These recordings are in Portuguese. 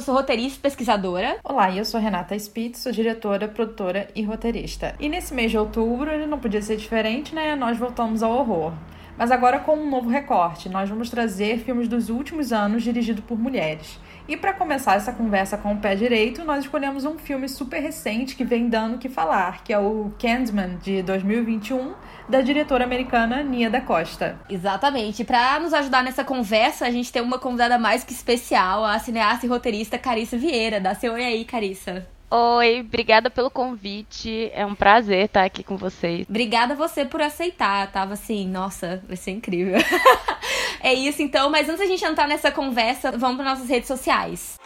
Eu sou roteirista e pesquisadora. Olá, eu sou Renata Spitz, sou diretora, produtora e roteirista. E nesse mês de outubro, ele não podia ser diferente, né? Nós voltamos ao horror. Mas agora com um novo recorte, nós vamos trazer filmes dos últimos anos dirigidos por mulheres. E para começar essa conversa com o pé direito, nós escolhemos um filme super recente que vem dando o que falar, que é o Candyman de 2021, da diretora americana Nia da Costa. Exatamente. Para nos ajudar nessa conversa, a gente tem uma convidada mais que especial, a cineasta e roteirista Carissa Vieira. Dá seu oi aí, Carissa. Oi, obrigada pelo convite. É um prazer estar aqui com vocês. Obrigada a você por aceitar. Tava assim, nossa, vai ser incrível. é isso então, mas antes da gente entrar nessa conversa, vamos para nossas redes sociais.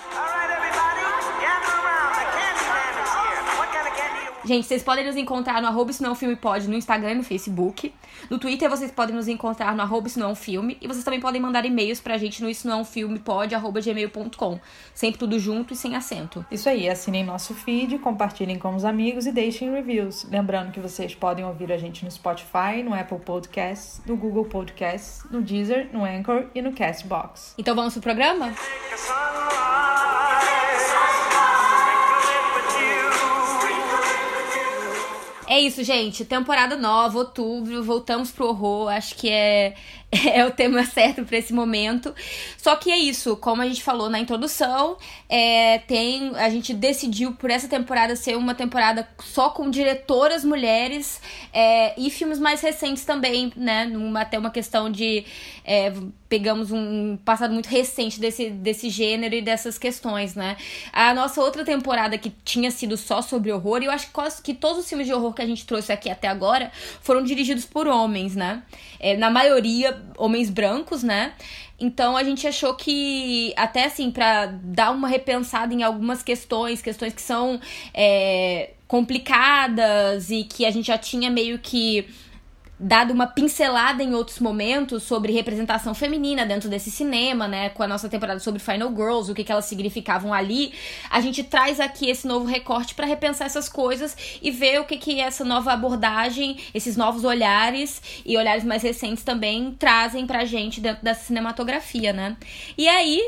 Gente, vocês podem nos encontrar no arroba não filme pode no Instagram e no Facebook. No Twitter vocês podem nos encontrar no arroba não é filme. E vocês também podem mandar e-mails pra gente no isso não é um filme pode, arroba gmail.com. Sempre tudo junto e sem acento. Isso aí, assinem nosso feed, compartilhem com os amigos e deixem reviews. Lembrando que vocês podem ouvir a gente no Spotify, no Apple Podcasts, no Google Podcasts, no Deezer, no Anchor e no Castbox. Então vamos pro programa? É isso, gente. Temporada nova, outubro, voltamos pro horror. Acho que é, é o tema certo para esse momento. Só que é isso, como a gente falou na introdução, é, tem a gente decidiu por essa temporada ser uma temporada só com diretoras mulheres é, e filmes mais recentes também, né? Até uma questão de é, pegamos um passado muito recente desse, desse gênero e dessas questões, né? A nossa outra temporada que tinha sido só sobre horror, e eu acho que, quase, que todos os filmes de horror que a gente trouxe aqui até agora foram dirigidos por homens, né? É, na maioria, homens brancos, né? Então a gente achou que, até assim, para dar uma repensada em algumas questões, questões que são é, complicadas e que a gente já tinha meio que dado uma pincelada em outros momentos sobre representação feminina dentro desse cinema, né? Com a nossa temporada sobre Final Girls, o que, que elas significavam ali. A gente traz aqui esse novo recorte para repensar essas coisas e ver o que, que essa nova abordagem, esses novos olhares e olhares mais recentes também trazem pra gente dentro dessa cinematografia, né? E aí.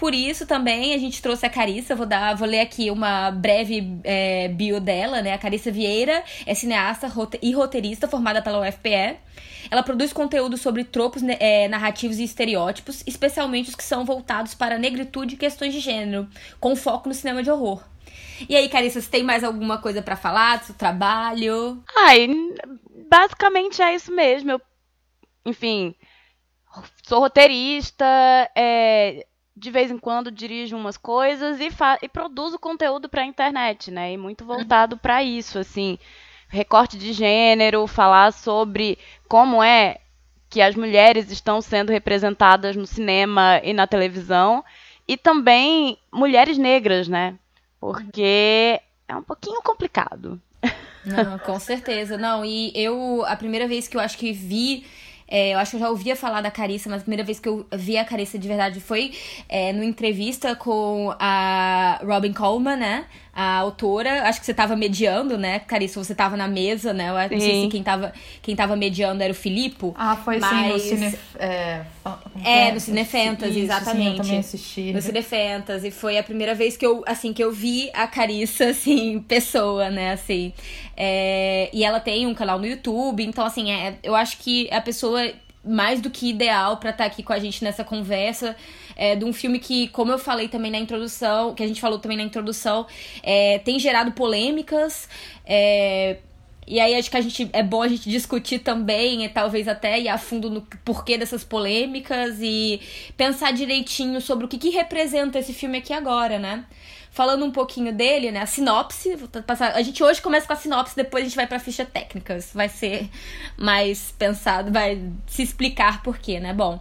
Por isso também a gente trouxe a Carissa, vou dar, vou ler aqui uma breve é, bio dela, né? A Carissa Vieira é cineasta e roteirista formada pela UFPE. Ela produz conteúdo sobre tropos né, é, narrativos e estereótipos, especialmente os que são voltados para negritude e questões de gênero, com foco no cinema de horror. E aí, Carissa, você tem mais alguma coisa para falar do seu trabalho? Ai, basicamente é isso mesmo. Eu, enfim, sou roteirista, é, de vez em quando dirijo umas coisas e, e produzo conteúdo para a internet, né? E muito voltado para isso, assim, recorte de gênero, falar sobre como é que as mulheres estão sendo representadas no cinema e na televisão e também mulheres negras, né? Porque é um pouquinho complicado. Não, com certeza. Não, e eu, a primeira vez que eu acho que vi é, eu acho que eu já ouvia falar da Carissa, mas a primeira vez que eu vi a Carissa de verdade foi é, numa entrevista com a Robin Coleman, né? A autora. Acho que você tava mediando, né, Carissa? Você tava na mesa, né? Eu não sei se quem tava, quem tava mediando era o Filipe. Ah, foi mas... sim, no Cine... É, é no Cine Fantasy, exatamente. Sim, eu também assisti. No Cine Fantasy. Foi a primeira vez que eu, assim, que eu vi a Carissa, assim, pessoa, né, assim. É... E ela tem um canal no YouTube, então, assim, é, eu acho que a pessoa mais do que ideal para estar tá aqui com a gente nessa conversa é, de um filme que, como eu falei também na introdução, que a gente falou também na introdução, é, tem gerado polêmicas. É, e aí acho que a gente é bom a gente discutir também, e talvez até ir a fundo no porquê dessas polêmicas e pensar direitinho sobre o que, que representa esse filme aqui agora, né? Falando um pouquinho dele, né? A sinopse. Passar, a gente hoje começa com a sinopse, depois a gente vai pra ficha técnicas. Vai ser mais pensado, vai se explicar por quê, né? Bom.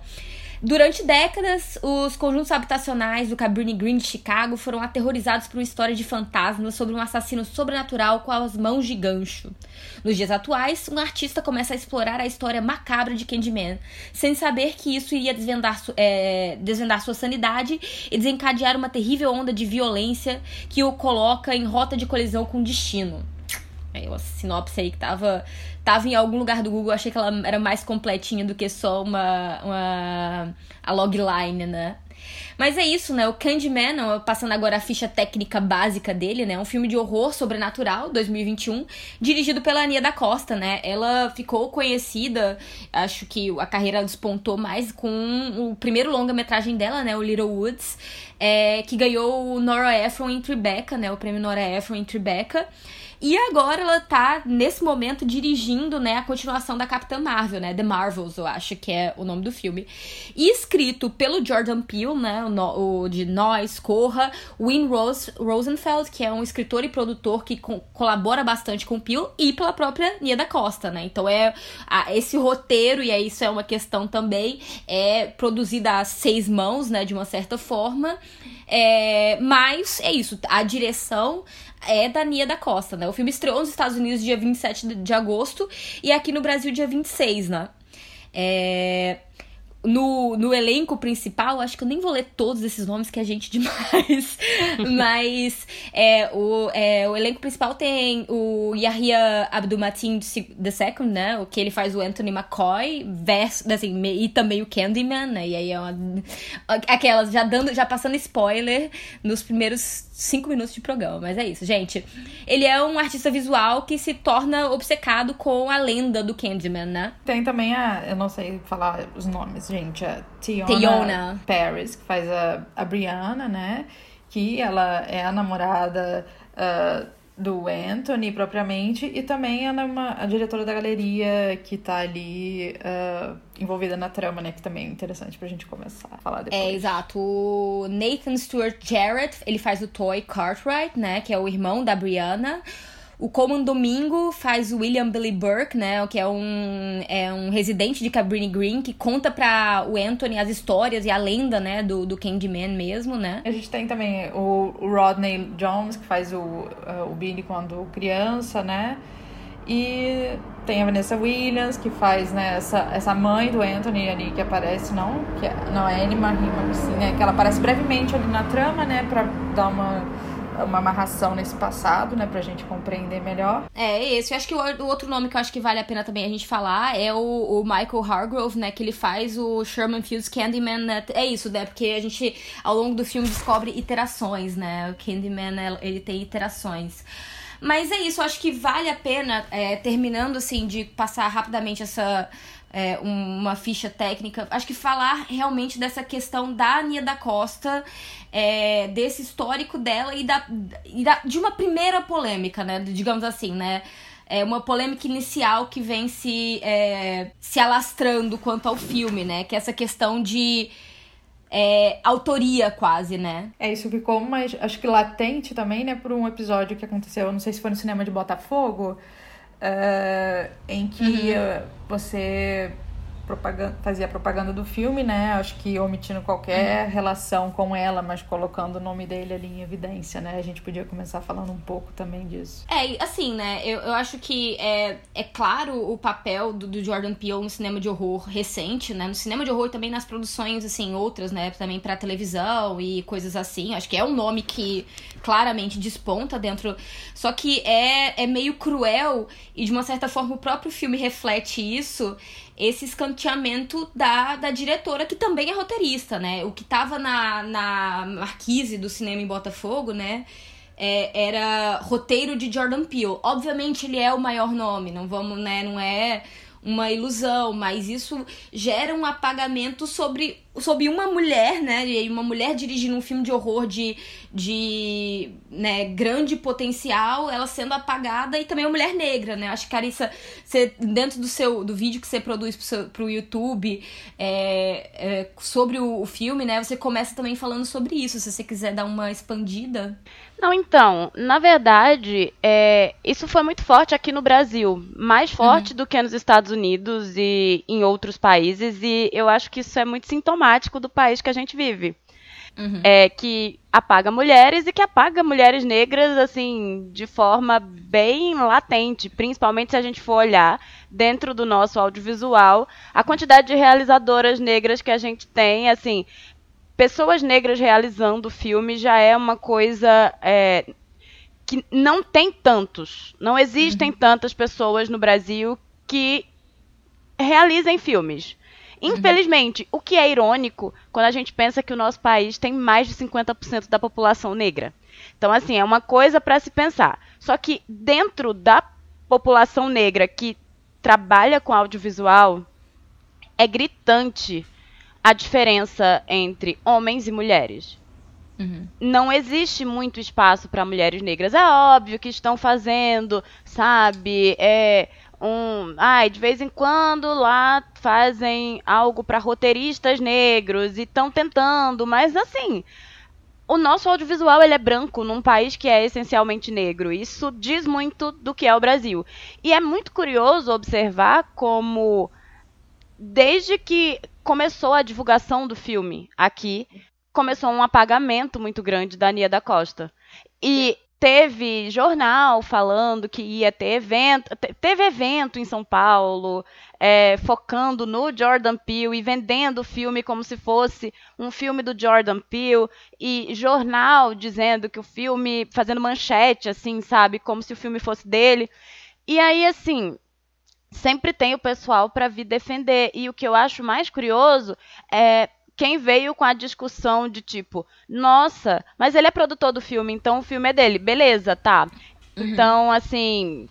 Durante décadas, os conjuntos habitacionais do Cabrini Green de Chicago foram aterrorizados por uma história de fantasmas sobre um assassino sobrenatural com as mãos de gancho. Nos dias atuais, um artista começa a explorar a história macabra de Candyman, sem saber que isso iria desvendar, é, desvendar sua sanidade e desencadear uma terrível onda de violência que o coloca em rota de colisão com o destino. É uma sinopse aí que tava, tava em algum lugar do Google, achei que ela era mais completinha do que só uma, uma a logline, né? Mas é isso, né? O Candyman, passando agora a ficha técnica básica dele, né? Um filme de horror sobrenatural, 2021, dirigido pela Ania da Costa, né? Ela ficou conhecida, acho que a carreira despontou mais com o primeiro longa-metragem dela, né? O Little Woods, é, que ganhou o Nora Ephron em Tribeca, né? O prêmio Nora Ephron em Tribeca. E agora ela tá, nesse momento, dirigindo, né, a continuação da Capitã Marvel, né? The Marvels, eu acho que é o nome do filme. E escrito pelo Jordan Peele, né? O, o de Nós, Corra, Win Rose, Rosenfeld, que é um escritor e produtor que co colabora bastante com o Peele, e pela própria Nia da Costa, né? Então é a, esse roteiro, e aí isso é uma questão também, é produzida a seis mãos, né? De uma certa forma. É, mas é isso, a direção é da Nia da Costa, né? O filme estreou nos Estados Unidos dia 27 de agosto e aqui no Brasil dia 26, né? É no, no elenco principal, acho que eu nem vou ler todos esses nomes que é gente demais. Mas é, o, é, o elenco principal tem o Yahya Abdul-Mateen II, né? O que ele faz o Anthony McCoy, verso, assim, e também o Candyman, né? E aí é uma. Aquelas, já dando, já passando spoiler nos primeiros cinco minutos de programa. Mas é isso, gente. Ele é um artista visual que se torna obcecado com a lenda do Candyman, né? Tem também a. Eu não sei falar os nomes gente, a Tiona, Tiona. Paris, que faz a, a Brianna, né? Que ela é a namorada uh, do Anthony propriamente, e também ela é uma, a diretora da galeria que tá ali uh, envolvida na trama, né? Que também é interessante pra gente começar a falar depois. É, exato. O Nathan Stewart Jarrett, ele faz o Toy Cartwright, né? Que é o irmão da Brianna. O Coleman Domingo faz o William Billy Burke, né? Que é um, é um residente de Cabrini Green que conta pra o Anthony as histórias e a lenda, né? Do, do Candyman mesmo, né? A gente tem também o, o Rodney Jones, que faz o, o Billy quando criança, né? E tem a Vanessa Williams, que faz né, essa, essa mãe do Anthony ali, que aparece, não, que é, não é Annie Marie, mas sim, né? Que ela aparece brevemente ali na trama, né? Pra dar uma uma amarração nesse passado, né, pra gente compreender melhor. É, esse. Eu acho que o, outro nome que eu acho que vale a pena também a gente falar é o, o Michael Hargrove, né, que ele faz o Sherman Fields Candyman. Né, é isso, né, porque a gente, ao longo do filme, descobre iterações, né, o Candyman, ele tem iterações. Mas é isso, eu acho que vale a pena, é, terminando, assim, de passar rapidamente essa é, uma ficha técnica. Acho que falar realmente dessa questão da Ania da Costa, é, desse histórico dela e, da, e da, de uma primeira polêmica, né? Digamos assim, né? É uma polêmica inicial que vem se, é, se alastrando quanto ao filme, né? Que é essa questão de é, autoria quase, né? É, isso ficou, mas acho que latente também, né? Por um episódio que aconteceu, eu não sei se foi no cinema de Botafogo, uh, em que uhum. você propaganda, fazia propaganda do filme, né? Acho que omitindo qualquer uhum. relação com ela, mas colocando o nome dele ali em evidência, né? A gente podia começar falando um pouco também disso. É, assim, né? Eu, eu acho que é, é claro o papel do, do Jordan Peele no cinema de horror recente, né? No cinema de horror e também nas produções, assim, outras, né? Também pra televisão e coisas assim. Acho que é um nome que claramente desponta dentro. Só que é, é meio cruel e, de uma certa forma, o próprio filme reflete isso esse escanteamento da, da diretora, que também é roteirista, né? O que tava na, na marquise do cinema em Botafogo, né? É, era roteiro de Jordan Peele. Obviamente ele é o maior nome, não vamos, né? Não é uma ilusão, mas isso gera um apagamento sobre, sobre uma mulher, né? E uma mulher dirigindo um filme de horror de, de né, grande potencial, ela sendo apagada e também uma mulher negra, né? Acho que, Carissa, você, dentro do seu do vídeo que você produz pro, seu, pro YouTube é, é, sobre o, o filme, né? Você começa também falando sobre isso, se você quiser dar uma expandida. Não, então, na verdade, é, isso foi muito forte aqui no Brasil, mais forte uhum. do que nos Estados Unidos e em outros países, e eu acho que isso é muito sintomático do país que a gente vive. Uhum. É, que apaga mulheres e que apaga mulheres negras, assim, de forma bem latente, principalmente se a gente for olhar dentro do nosso audiovisual, a quantidade de realizadoras negras que a gente tem, assim, pessoas negras realizando filme já é uma coisa é, que não tem tantos, não existem uhum. tantas pessoas no Brasil que realizem filmes. Infelizmente, o que é irônico quando a gente pensa que o nosso país tem mais de 50% da população negra. Então, assim, é uma coisa para se pensar. Só que dentro da população negra que trabalha com audiovisual, é gritante a diferença entre homens e mulheres. Uhum. Não existe muito espaço para mulheres negras. É óbvio que estão fazendo, sabe? É, um, ai, de vez em quando lá fazem algo para roteiristas negros e estão tentando, mas assim, o nosso audiovisual ele é branco num país que é essencialmente negro. Isso diz muito do que é o Brasil. E é muito curioso observar como desde que começou a divulgação do filme aqui, começou um apagamento muito grande da Nia da Costa. E teve jornal falando que ia ter evento, teve evento em São Paulo, é, focando no Jordan Peele e vendendo o filme como se fosse um filme do Jordan Peele, e jornal dizendo que o filme, fazendo manchete, assim, sabe, como se o filme fosse dele. E aí, assim, sempre tem o pessoal para vir defender. E o que eu acho mais curioso é quem veio com a discussão de tipo, nossa, mas ele é produtor do filme, então o filme é dele. Beleza, tá. Uhum. Então, assim,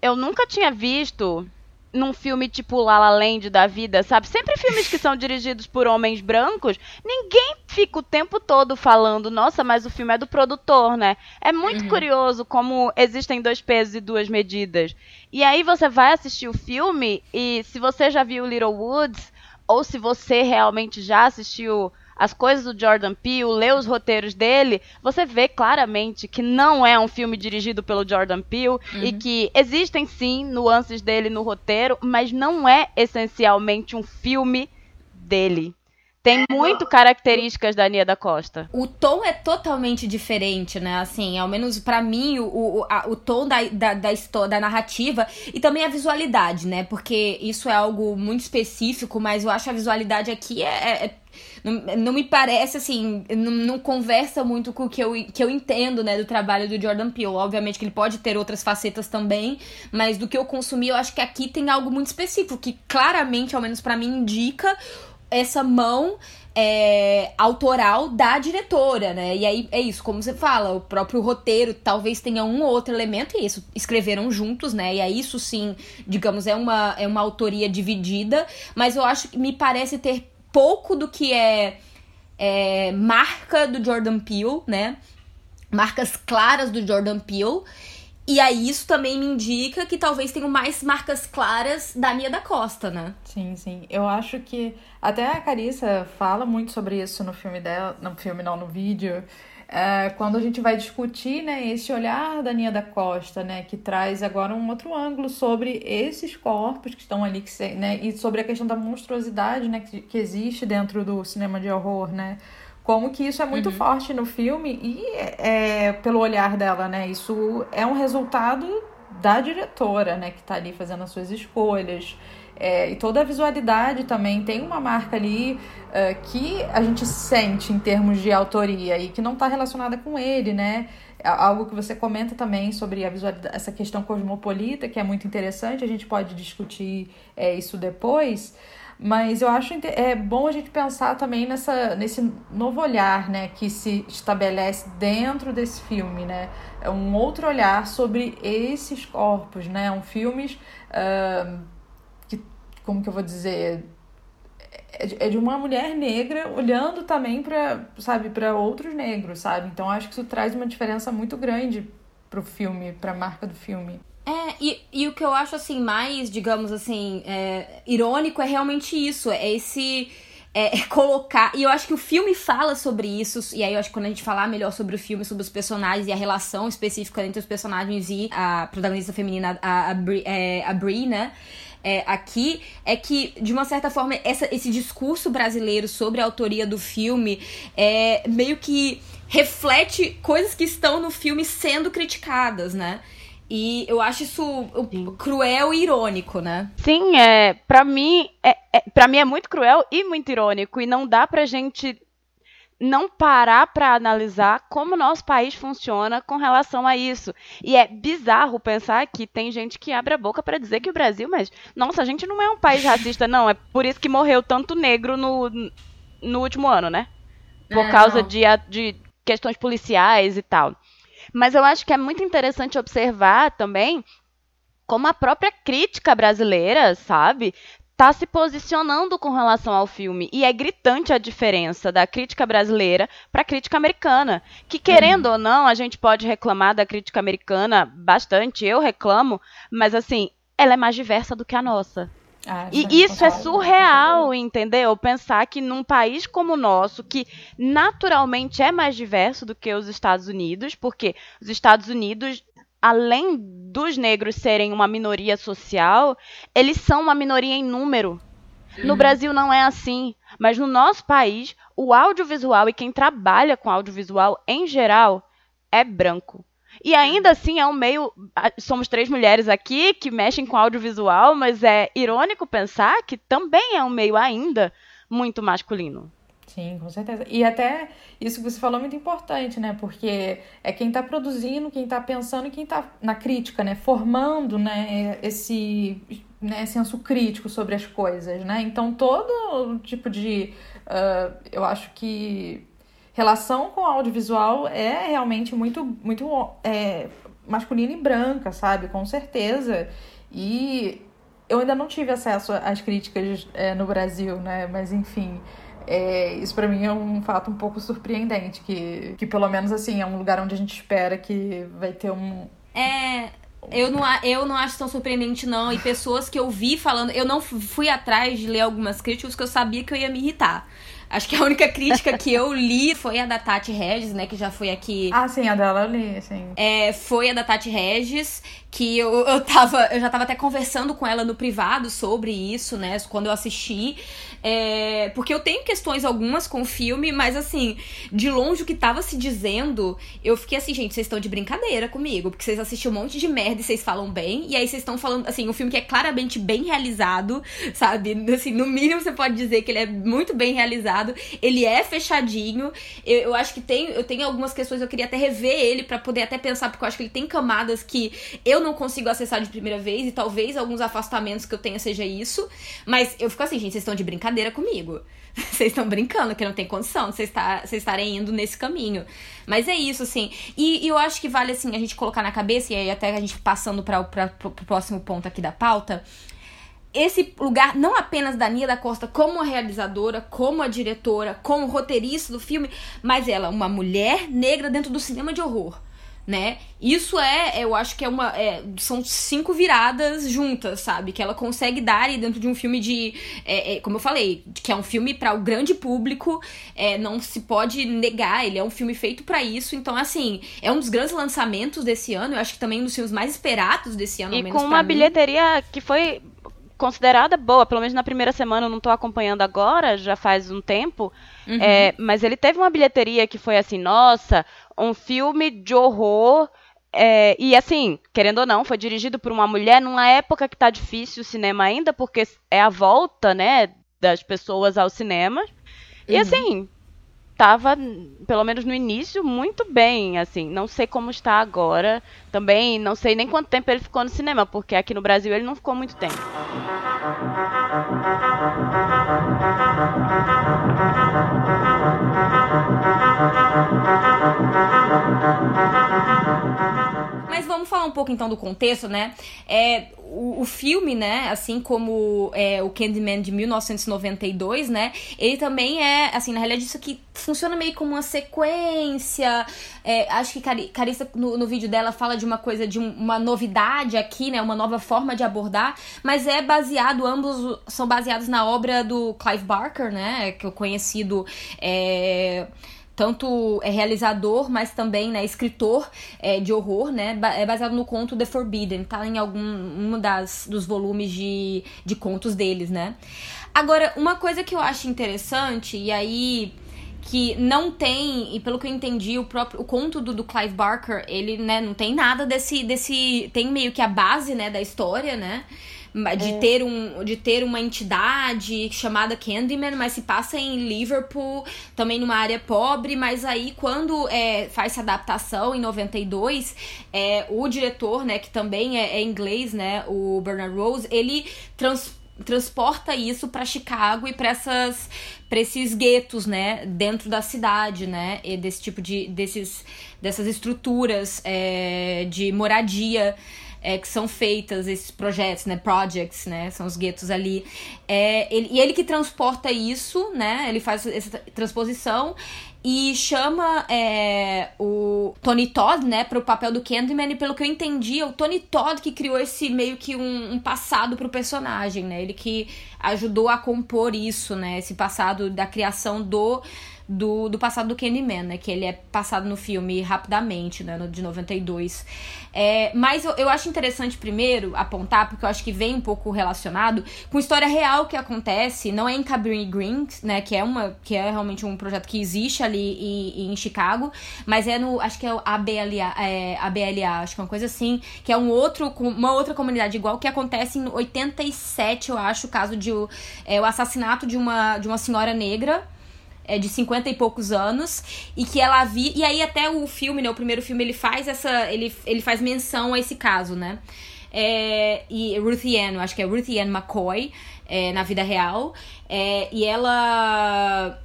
eu nunca tinha visto num filme tipo La La Land da vida, sabe? Sempre filmes que são dirigidos por homens brancos, ninguém fica o tempo todo falando, nossa, mas o filme é do produtor, né? É muito uhum. curioso como existem dois pesos e duas medidas. E aí você vai assistir o filme e se você já viu Little Woods, ou se você realmente já assistiu as coisas do Jordan Peele, lê os roteiros dele, você vê claramente que não é um filme dirigido pelo Jordan Peele uhum. e que existem sim nuances dele no roteiro, mas não é essencialmente um filme dele. Tem muito características da Nia da Costa. O tom é totalmente diferente, né? Assim, ao menos para mim, o, o, a, o tom da, da, da, história, da narrativa e também a visualidade, né? Porque isso é algo muito específico, mas eu acho a visualidade aqui é, é, é não, não, me parece assim, não, não, conversa muito com o que eu, que eu entendo, né, do trabalho do Jordan Peele. Obviamente que ele pode ter outras facetas também, mas do que eu consumi, eu acho que aqui tem algo muito específico que claramente, ao menos para mim, indica essa mão é, autoral da diretora, né? E aí é isso, como você fala, o próprio roteiro talvez tenha um ou outro elemento, e isso escreveram juntos, né? E aí isso sim, digamos, é uma, é uma autoria dividida, mas eu acho que me parece ter pouco do que é, é marca do Jordan Peele, né? Marcas claras do Jordan Peele. E aí isso também me indica que talvez tenham mais marcas claras da Mia da Costa, né? Sim, sim. Eu acho que até a Carissa fala muito sobre isso no filme dela, no filme não, no vídeo. É, quando a gente vai discutir né, esse olhar da Nia da Costa, né, que traz agora um outro ângulo sobre esses corpos que estão ali, que, né, e sobre a questão da monstruosidade né, que, que existe dentro do cinema de horror, né? Como que isso é muito uhum. forte no filme e é, pelo olhar dela, né? Isso é um resultado da diretora, né? Que tá ali fazendo as suas escolhas. É, e toda a visualidade também tem uma marca ali uh, que a gente sente em termos de autoria e que não está relacionada com ele, né? É algo que você comenta também sobre a visualidade, essa questão cosmopolita, que é muito interessante, a gente pode discutir é, isso depois. Mas eu acho é bom a gente pensar também nessa, nesse novo olhar né, que se estabelece dentro desse filme, né? É um outro olhar sobre esses corpos, né? Um filme uh, que, como que eu vou dizer, é, é de uma mulher negra olhando também para, sabe, para outros negros, sabe? Então acho que isso traz uma diferença muito grande pro filme, pra marca do filme. É, e, e o que eu acho, assim, mais, digamos assim, é, irônico é realmente isso. É esse. É, é, colocar. E eu acho que o filme fala sobre isso. E aí eu acho que quando a gente falar melhor sobre o filme, sobre os personagens e a relação específica entre os personagens e a protagonista feminina, a, a, é, a né? é, aqui é que, de uma certa forma, essa, esse discurso brasileiro sobre a autoria do filme é meio que reflete coisas que estão no filme sendo criticadas, né? E eu acho isso Sim. cruel e irônico, né? Sim, é. Pra mim, é, é, pra mim é muito cruel e muito irônico. E não dá pra gente não parar para analisar como o nosso país funciona com relação a isso. E é bizarro pensar que tem gente que abre a boca para dizer que o Brasil, mas nossa, a gente não é um país racista, não. É por isso que morreu tanto negro no, no último ano, né? Por é, causa de, de questões policiais e tal. Mas eu acho que é muito interessante observar também como a própria crítica brasileira, sabe, está se posicionando com relação ao filme. E é gritante a diferença da crítica brasileira para a crítica americana. Que, querendo uhum. ou não, a gente pode reclamar da crítica americana bastante, eu reclamo, mas assim, ela é mais diversa do que a nossa. Ah, e isso é surreal, entendeu? Pensar que num país como o nosso, que naturalmente é mais diverso do que os Estados Unidos, porque os Estados Unidos além dos negros serem uma minoria social, eles são uma minoria em número. No uhum. Brasil não é assim, mas no nosso país, o audiovisual e quem trabalha com audiovisual em geral é branco. E ainda assim é um meio. Somos três mulheres aqui que mexem com audiovisual, mas é irônico pensar que também é um meio ainda muito masculino. Sim, com certeza. E até isso que você falou é muito importante, né? Porque é quem está produzindo, quem está pensando e quem está na crítica, né? Formando, né? Esse né, senso crítico sobre as coisas, né? Então, todo tipo de... Uh, eu acho que relação com o audiovisual é realmente muito, muito é, masculina e branca, sabe? Com certeza. E eu ainda não tive acesso às críticas é, no Brasil, né? Mas, enfim... É, isso para mim é um fato um pouco surpreendente, que, que pelo menos assim, é um lugar onde a gente espera que vai ter um. É. Eu não, eu não acho tão surpreendente, não. E pessoas que eu vi falando. Eu não fui atrás de ler algumas críticas que eu sabia que eu ia me irritar. Acho que a única crítica que eu li foi a da Tati Regis, né? Que já foi aqui. Ah, sim, a dela eu li, sim. É, foi a da Tati Regis, que eu, eu, tava, eu já tava até conversando com ela no privado sobre isso, né? Quando eu assisti. É, porque eu tenho questões algumas com o filme, mas assim, de longe o que tava se dizendo, eu fiquei assim, gente, vocês estão de brincadeira comigo, porque vocês assistem um monte de merda e vocês falam bem, e aí vocês estão falando, assim, um filme que é claramente bem realizado, sabe? Assim, no mínimo você pode dizer que ele é muito bem realizado, ele é fechadinho. Eu, eu acho que tem, eu tenho algumas questões, eu queria até rever ele para poder até pensar, porque eu acho que ele tem camadas que eu não consigo acessar de primeira vez, e talvez alguns afastamentos que eu tenha seja isso. Mas eu fico assim, gente, vocês estão de brincadeira comigo. Vocês estão brincando, que não tem condição de vocês tá, estarem indo nesse caminho. Mas é isso, assim. E, e, eu acho que vale, assim, a gente colocar na cabeça, e aí até a gente passando para o próximo ponto aqui da pauta. Esse lugar, não apenas da Nia da Costa como a realizadora, como a diretora, como roteirista do filme, mas ela, uma mulher negra dentro do cinema de horror né? Isso é, eu acho que é uma. É, são cinco viradas juntas, sabe? Que ela consegue dar e dentro de um filme de. É, é, como eu falei, que é um filme para o grande público, é, não se pode negar, ele é um filme feito para isso. Então, assim, é um dos grandes lançamentos desse ano. Eu acho que também um dos filmes mais esperados desse ano, E com uma bilheteria que foi considerada boa, pelo menos na primeira semana, eu não tô acompanhando agora, já faz um tempo. Uhum. É, mas ele teve uma bilheteria que foi assim, nossa, um filme de horror. É, e assim, querendo ou não, foi dirigido por uma mulher numa época que tá difícil o cinema ainda, porque é a volta, né, das pessoas ao cinema. E uhum. assim, tava, pelo menos no início, muito bem, assim. Não sei como está agora. Também não sei nem quanto tempo ele ficou no cinema, porque aqui no Brasil ele não ficou muito tempo. Pouco então do contexto, né? É, o, o filme, né, assim como é, o Candyman de 1992, né, ele também é, assim, na realidade isso aqui funciona meio como uma sequência. É, acho que Cari Carissa, no, no, vídeo dela, fala de uma coisa, de um, uma novidade aqui, né, uma nova forma de abordar, mas é baseado, ambos são baseados na obra do Clive Barker, né, que é o conhecido. É, tanto é realizador, mas também né, escritor é, de horror, né? É baseado no conto The Forbidden, tá em algum um das, dos volumes de, de contos deles, né? Agora, uma coisa que eu acho interessante, e aí que não tem, e pelo que eu entendi, o próprio o conto do, do Clive Barker, ele, né, não tem nada desse desse tem meio que a base, né, da história, né? De, é. ter um, de ter uma entidade chamada Candyman, mas se passa em Liverpool, também numa área pobre, mas aí quando é, faz essa adaptação em 92, é, o diretor, né, que também é, é inglês, né, o Bernard Rose, ele trans, transporta isso para Chicago e para essas para esses guetos, né, dentro da cidade, né, e desse tipo de desses dessas estruturas é, de moradia é, que são feitas, esses projetos, né? Projects, né? São os guetos ali. É, ele, e ele que transporta isso, né? Ele faz essa transposição e chama é, o Tony Todd, né, para o papel do Candyman, e pelo que eu entendi, é o Tony Todd que criou esse meio que um, um passado pro personagem, né, ele que ajudou a compor isso, né, esse passado da criação do do, do passado do Candyman, né? Que ele é passado no filme rapidamente, né? No, de 92. É, mas eu, eu acho interessante primeiro apontar, porque eu acho que vem um pouco relacionado com história real que acontece, não é em Cabrini Green, né? Que é, uma, que é realmente um projeto que existe ali em, em Chicago, mas é no. Acho que é o ABLA, é, ABLA, acho que é uma coisa assim, que é um outro, uma outra comunidade igual que acontece em 87, eu acho, o caso de é, o assassinato de uma, de uma senhora negra é, de 50 e poucos anos e que ela vi e aí até o filme, né, o primeiro filme ele faz essa ele, ele faz menção a esse caso, né? É, e Ruth Ann, acho que é Ruth Ann McCoy, é, na vida real, é, e ela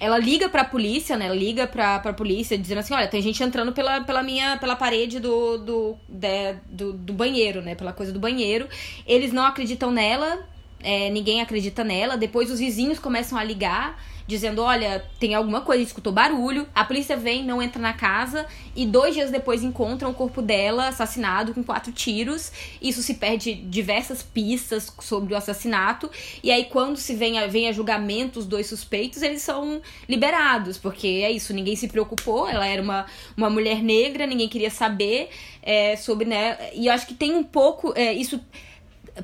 ela liga pra polícia, né? Liga pra, pra polícia dizendo assim: olha, tem gente entrando pela, pela minha pela parede do, do, de, do, do banheiro, né? Pela coisa do banheiro. Eles não acreditam nela, é, ninguém acredita nela. Depois os vizinhos começam a ligar dizendo: olha, tem alguma coisa, escutou barulho. A polícia vem, não entra na casa e dois dias depois encontram o corpo dela assassinado com quatro tiros. Isso se perde diversas pistas sobre o assassinato. E aí, quando se vem a, vem a julgamento os dois suspeitos, eles são liberados, porque é isso, ninguém se preocupou. Ela era uma, uma mulher negra, ninguém queria saber é, sobre, né? E eu acho que tem um pouco. É, isso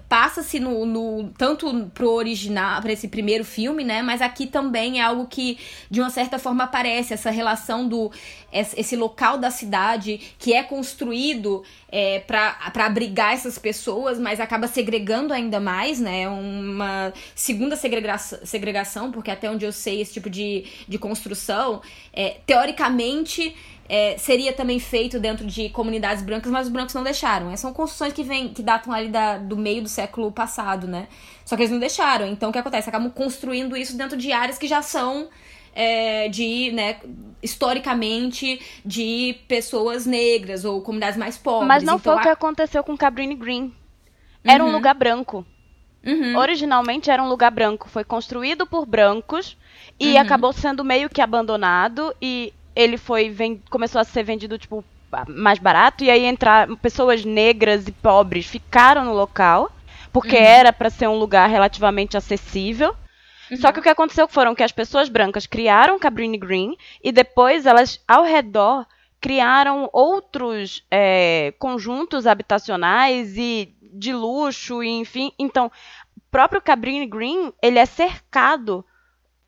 passa-se no, no tanto pro original, para esse primeiro filme, né? Mas aqui também é algo que de uma certa forma aparece essa relação do esse local da cidade que é construído é, para abrigar essas pessoas, mas acaba segregando ainda mais, né? Uma segunda segregação, segregação porque até onde eu sei esse tipo de, de construção, é, teoricamente é, seria também feito dentro de comunidades brancas, mas os brancos não deixaram. São construções que, vem, que datam ali da, do meio do século passado, né? Só que eles não deixaram. Então o que acontece? Acabam construindo isso dentro de áreas que já são é, de, né, historicamente, de pessoas negras ou comunidades mais pobres. Mas não então, foi o que aconteceu com Cabrini Green. Era uhum. um lugar branco. Uhum. Originalmente era um lugar branco. Foi construído por brancos e uhum. acabou sendo meio que abandonado. E ele foi começou a ser vendido tipo mais barato e aí entrar pessoas negras e pobres ficaram no local porque uhum. era para ser um lugar relativamente acessível. Uhum. Só que o que aconteceu foram que as pessoas brancas criaram Cabrini Green e depois elas ao redor criaram outros é, conjuntos habitacionais e de luxo, e, enfim. Então, o próprio Cabrini Green ele é cercado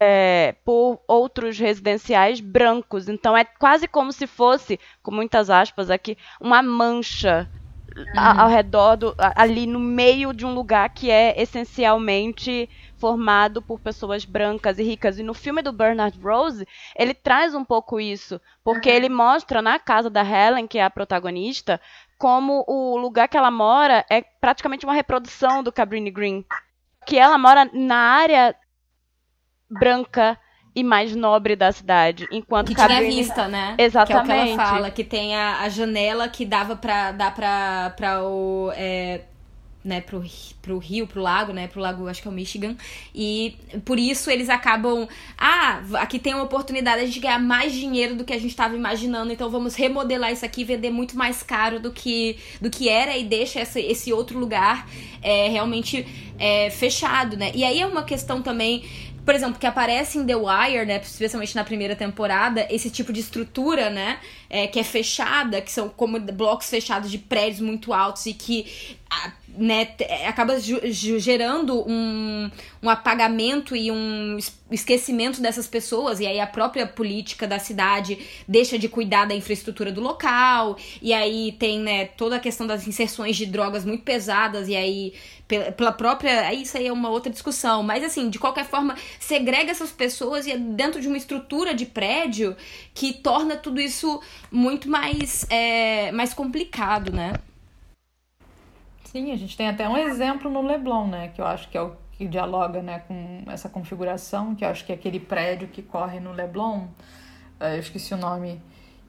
é, por outros residenciais brancos. Então é quase como se fosse, com muitas aspas aqui, uma mancha uhum. ao redor do, ali no meio de um lugar que é essencialmente formado por pessoas brancas e ricas. E no filme do Bernard Rose, ele traz um pouco isso, porque uhum. ele mostra na casa da Helen, que é a protagonista, como o lugar que ela mora é praticamente uma reprodução do Cabrini Green. Que ela mora na área branca e mais nobre da cidade, enquanto que Cabrini... tinha vista, né? Exatamente. Que é o que ela fala, que tem a, a janela que dava para dar para para o é, né, pro, pro rio, pro lago, né, pro lago, acho que é o Michigan, e por isso eles acabam, ah, aqui tem uma oportunidade de ganhar mais dinheiro do que a gente estava imaginando, então vamos remodelar isso aqui, vender muito mais caro do que, do que era e deixa essa, esse outro lugar é, realmente é, fechado, né, e aí é uma questão também por exemplo, que aparece em The Wire, né, especialmente na primeira temporada, esse tipo de estrutura, né, é, que é fechada, que são como blocos fechados de prédios muito altos e que né, acaba gerando um, um apagamento e um esquecimento dessas pessoas, e aí a própria política da cidade deixa de cuidar da infraestrutura do local, e aí tem né, toda a questão das inserções de drogas muito pesadas, e aí pela, pela própria. Isso aí é uma outra discussão, mas assim, de qualquer forma, segrega essas pessoas e é dentro de uma estrutura de prédio que torna tudo isso muito mais, é, mais complicado, né? Sim, a gente tem até um exemplo no Leblon, né? Que eu acho que é o que dialoga né, com essa configuração, que eu acho que é aquele prédio que corre no Leblon. É, eu esqueci o nome,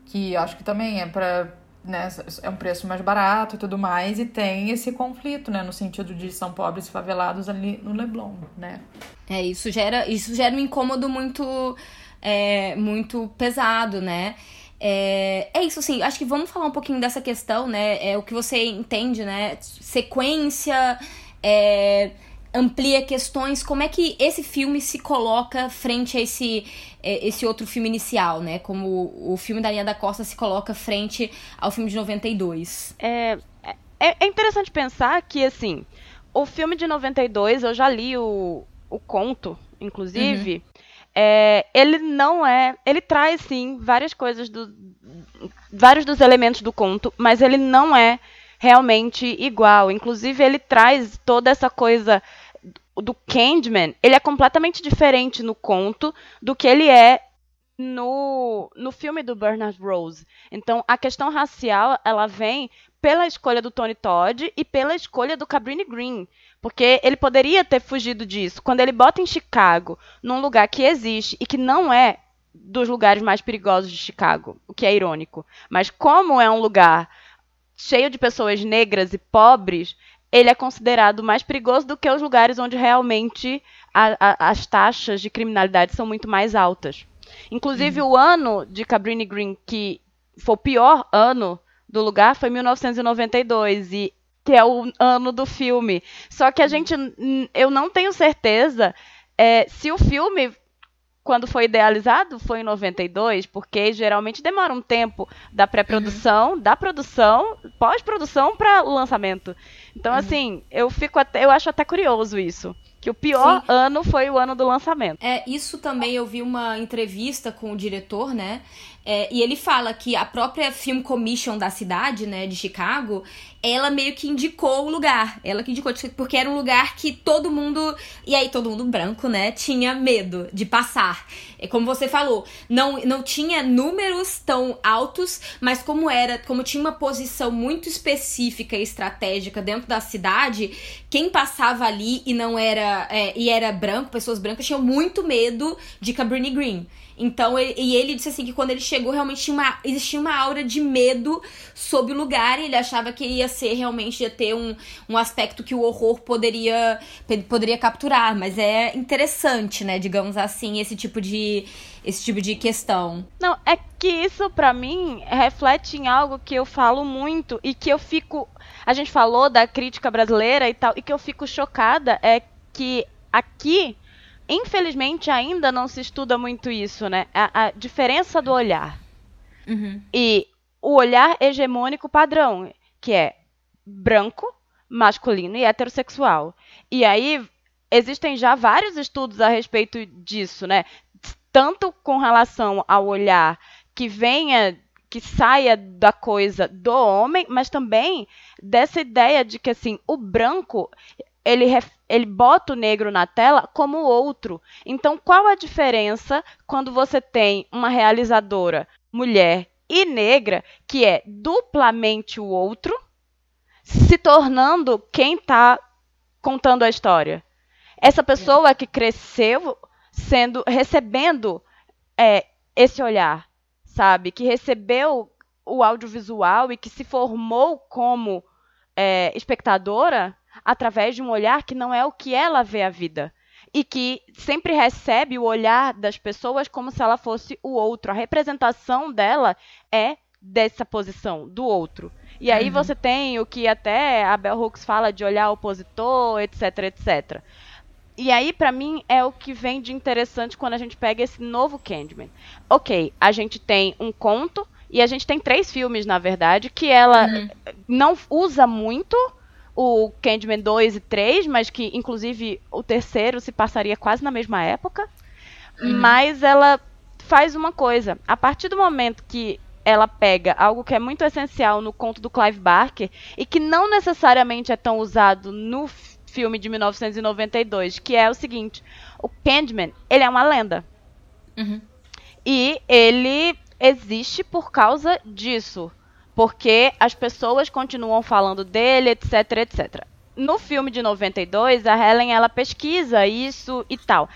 que acho que também é para né, é um preço mais barato e tudo mais, e tem esse conflito, né, no sentido de são pobres e favelados ali no Leblon, né? É, isso gera, isso gera um incômodo muito, é, muito pesado, né? É, é isso, assim, acho que vamos falar um pouquinho dessa questão, né? É o que você entende, né? Sequência, é, amplia questões, como é que esse filme se coloca frente a esse, é, esse outro filme inicial, né? Como o filme da Linha da Costa se coloca frente ao filme de 92. É, é, é interessante pensar que, assim, o filme de 92, eu já li o, o conto, inclusive, uhum. É, ele não é. Ele traz, sim, várias coisas do. vários dos elementos do conto, mas ele não é realmente igual. Inclusive, ele traz toda essa coisa do Candyman. Ele é completamente diferente no conto do que ele é no, no filme do Bernard Rose. Então, a questão racial, ela vem pela escolha do Tony Todd e pela escolha do Cabrini Green. Porque ele poderia ter fugido disso. Quando ele bota em Chicago, num lugar que existe e que não é dos lugares mais perigosos de Chicago, o que é irônico. Mas como é um lugar cheio de pessoas negras e pobres, ele é considerado mais perigoso do que os lugares onde realmente a, a, as taxas de criminalidade são muito mais altas. Inclusive, uhum. o ano de Cabrini Green, que foi o pior ano do lugar, foi 1992. E que é o ano do filme. Só que a gente, eu não tenho certeza é, se o filme quando foi idealizado foi em 92, porque geralmente demora um tempo da pré-produção, uhum. da produção, pós-produção para o lançamento. Então, uhum. assim, eu fico até, eu acho até curioso isso. Que o pior Sim. ano foi o ano do lançamento. É, isso também eu vi uma entrevista com o diretor, né? É, e ele fala que a própria Film Commission da cidade, né, de Chicago, ela meio que indicou o lugar. Ela que indicou, porque era um lugar que todo mundo, e aí todo mundo branco, né, tinha medo de passar. É como você falou, não, não tinha números tão altos, mas como era, como tinha uma posição muito específica e estratégica dentro da cidade, quem passava ali e não era, é, e era branco, pessoas brancas, tinham muito medo de Cabrini Green. Então, ele, e ele disse assim que quando ele chegou, realmente tinha uma, existia uma aura de medo sobre o lugar. E ele achava que ia ser realmente ia ter um, um aspecto que o horror poderia, poderia capturar. Mas é interessante, né? Digamos assim, esse tipo de. Esse tipo de questão. Não, é que isso para mim reflete em algo que eu falo muito e que eu fico. A gente falou da crítica brasileira e tal, e que eu fico chocada é que aqui infelizmente ainda não se estuda muito isso, né? A, a diferença do olhar. Uhum. E o olhar hegemônico padrão, que é branco, masculino e heterossexual. E aí existem já vários estudos a respeito disso, né? Tanto com relação ao olhar que venha que saia da coisa do homem, mas também dessa ideia de que assim, o branco ele, ele bota o negro na tela como outro. Então, qual a diferença quando você tem uma realizadora mulher e negra, que é duplamente o outro, se tornando quem está contando a história? Essa pessoa que cresceu sendo recebendo é, esse olhar, sabe? Que recebeu o audiovisual e que se formou como é, espectadora através de um olhar que não é o que ela vê a vida. E que sempre recebe o olhar das pessoas como se ela fosse o outro. A representação dela é dessa posição, do outro. E aí uhum. você tem o que até a Bell Hooks fala de olhar opositor, etc, etc. E aí, para mim, é o que vem de interessante quando a gente pega esse novo Candyman. Ok, a gente tem um conto e a gente tem três filmes, na verdade, que ela uhum. não usa muito o Candyman 2 e 3, mas que, inclusive, o terceiro se passaria quase na mesma época. Uhum. Mas ela faz uma coisa. A partir do momento que ela pega algo que é muito essencial no conto do Clive Barker e que não necessariamente é tão usado no filme de 1992, que é o seguinte: o Candyman, ele é uma lenda. Uhum. E ele existe por causa disso. Porque as pessoas continuam falando dele, etc, etc. No filme de 92, a Helen ela pesquisa isso e tal.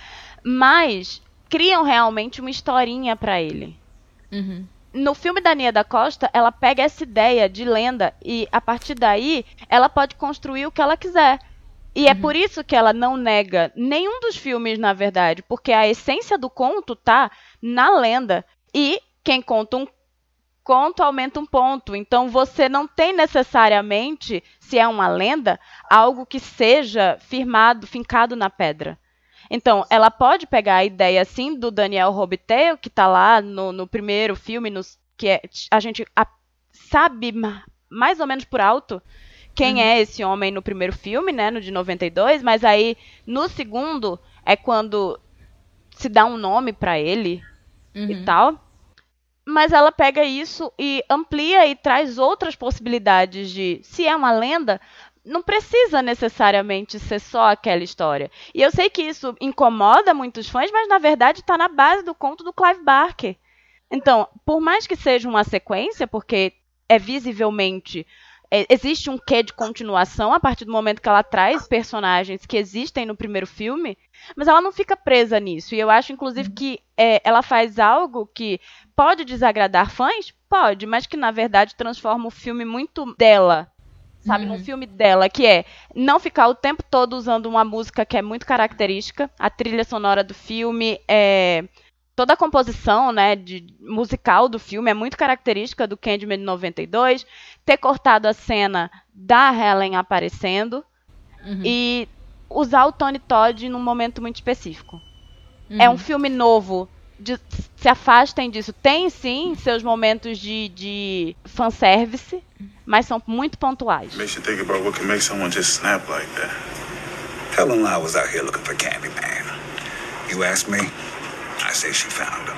Mas criam realmente uma historinha para ele. Uhum. No filme da Nia da Costa, ela pega essa ideia de lenda e a partir daí ela pode construir o que ela quiser. E é uhum. é por isso que ela não nega nenhum dos filmes, na verdade, porque a essência do conto tá na lenda. E quem conta um conto aumenta um ponto. Então você não tem necessariamente, se é uma lenda, algo que seja firmado, fincado na pedra. Então, ela pode pegar a ideia, assim, do Daniel Robitaille, que está lá no, no, primeiro filme, nos, que é, a gente a, sabe mais ou menos por alto quem uhum. é esse homem no primeiro filme, né, no de 92, mas aí no segundo é quando se dá um nome para ele uhum. e tal. Mas ela pega isso e amplia e traz outras possibilidades de se é uma lenda, não precisa necessariamente ser só aquela história. E eu sei que isso incomoda muitos fãs, mas na verdade está na base do conto do Clive Barker. Então, por mais que seja uma sequência, porque é visivelmente é, existe um quê de continuação a partir do momento que ela traz personagens que existem no primeiro filme, mas ela não fica presa nisso. E eu acho, inclusive, que é, ela faz algo que pode desagradar fãs? Pode, mas que na verdade transforma o filme muito dela. Sabe, uhum. num filme dela, que é não ficar o tempo todo usando uma música que é muito característica. A trilha sonora do filme é toda a composição, né, de, musical do filme é muito característica do Candyman de 92, ter cortado a cena da Helen aparecendo uhum. e usar o Tony Todd num momento muito específico. Uhum. É um filme novo. De, se afastem disso. Tem sim seus momentos de, de fanservice, mas são muito pontuais. Makes you think about what can make someone just snap like that. Helen I was out here looking for Candyman. You ask me, I say she found him.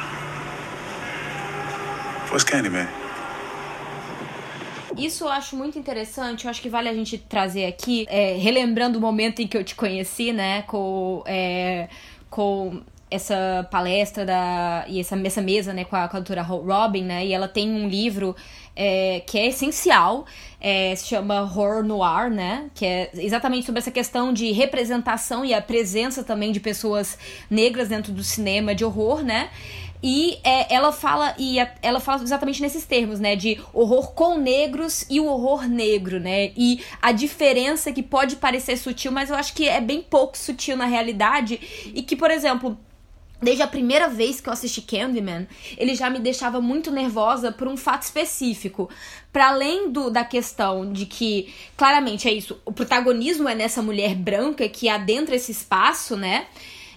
What's Candyman? Isso eu acho muito interessante, eu acho que vale a gente trazer aqui, é, relembrando o momento em que eu te conheci, né, com, é, com essa palestra da, e essa, essa mesa, né, com a, com a doutora Robin, né, e ela tem um livro é, que é essencial, é, se chama Horror Noir, né? Que é exatamente sobre essa questão de representação e a presença também de pessoas negras dentro do cinema de horror, né? E é, ela fala e a, ela fala exatamente nesses termos, né, de horror com negros e o horror negro, né? E a diferença que pode parecer sutil, mas eu acho que é bem pouco sutil na realidade e que, por exemplo, Desde a primeira vez que eu assisti Candyman, ele já me deixava muito nervosa por um fato específico. Para além do, da questão de que, claramente é isso, o protagonismo é nessa mulher branca que adentra esse espaço, né?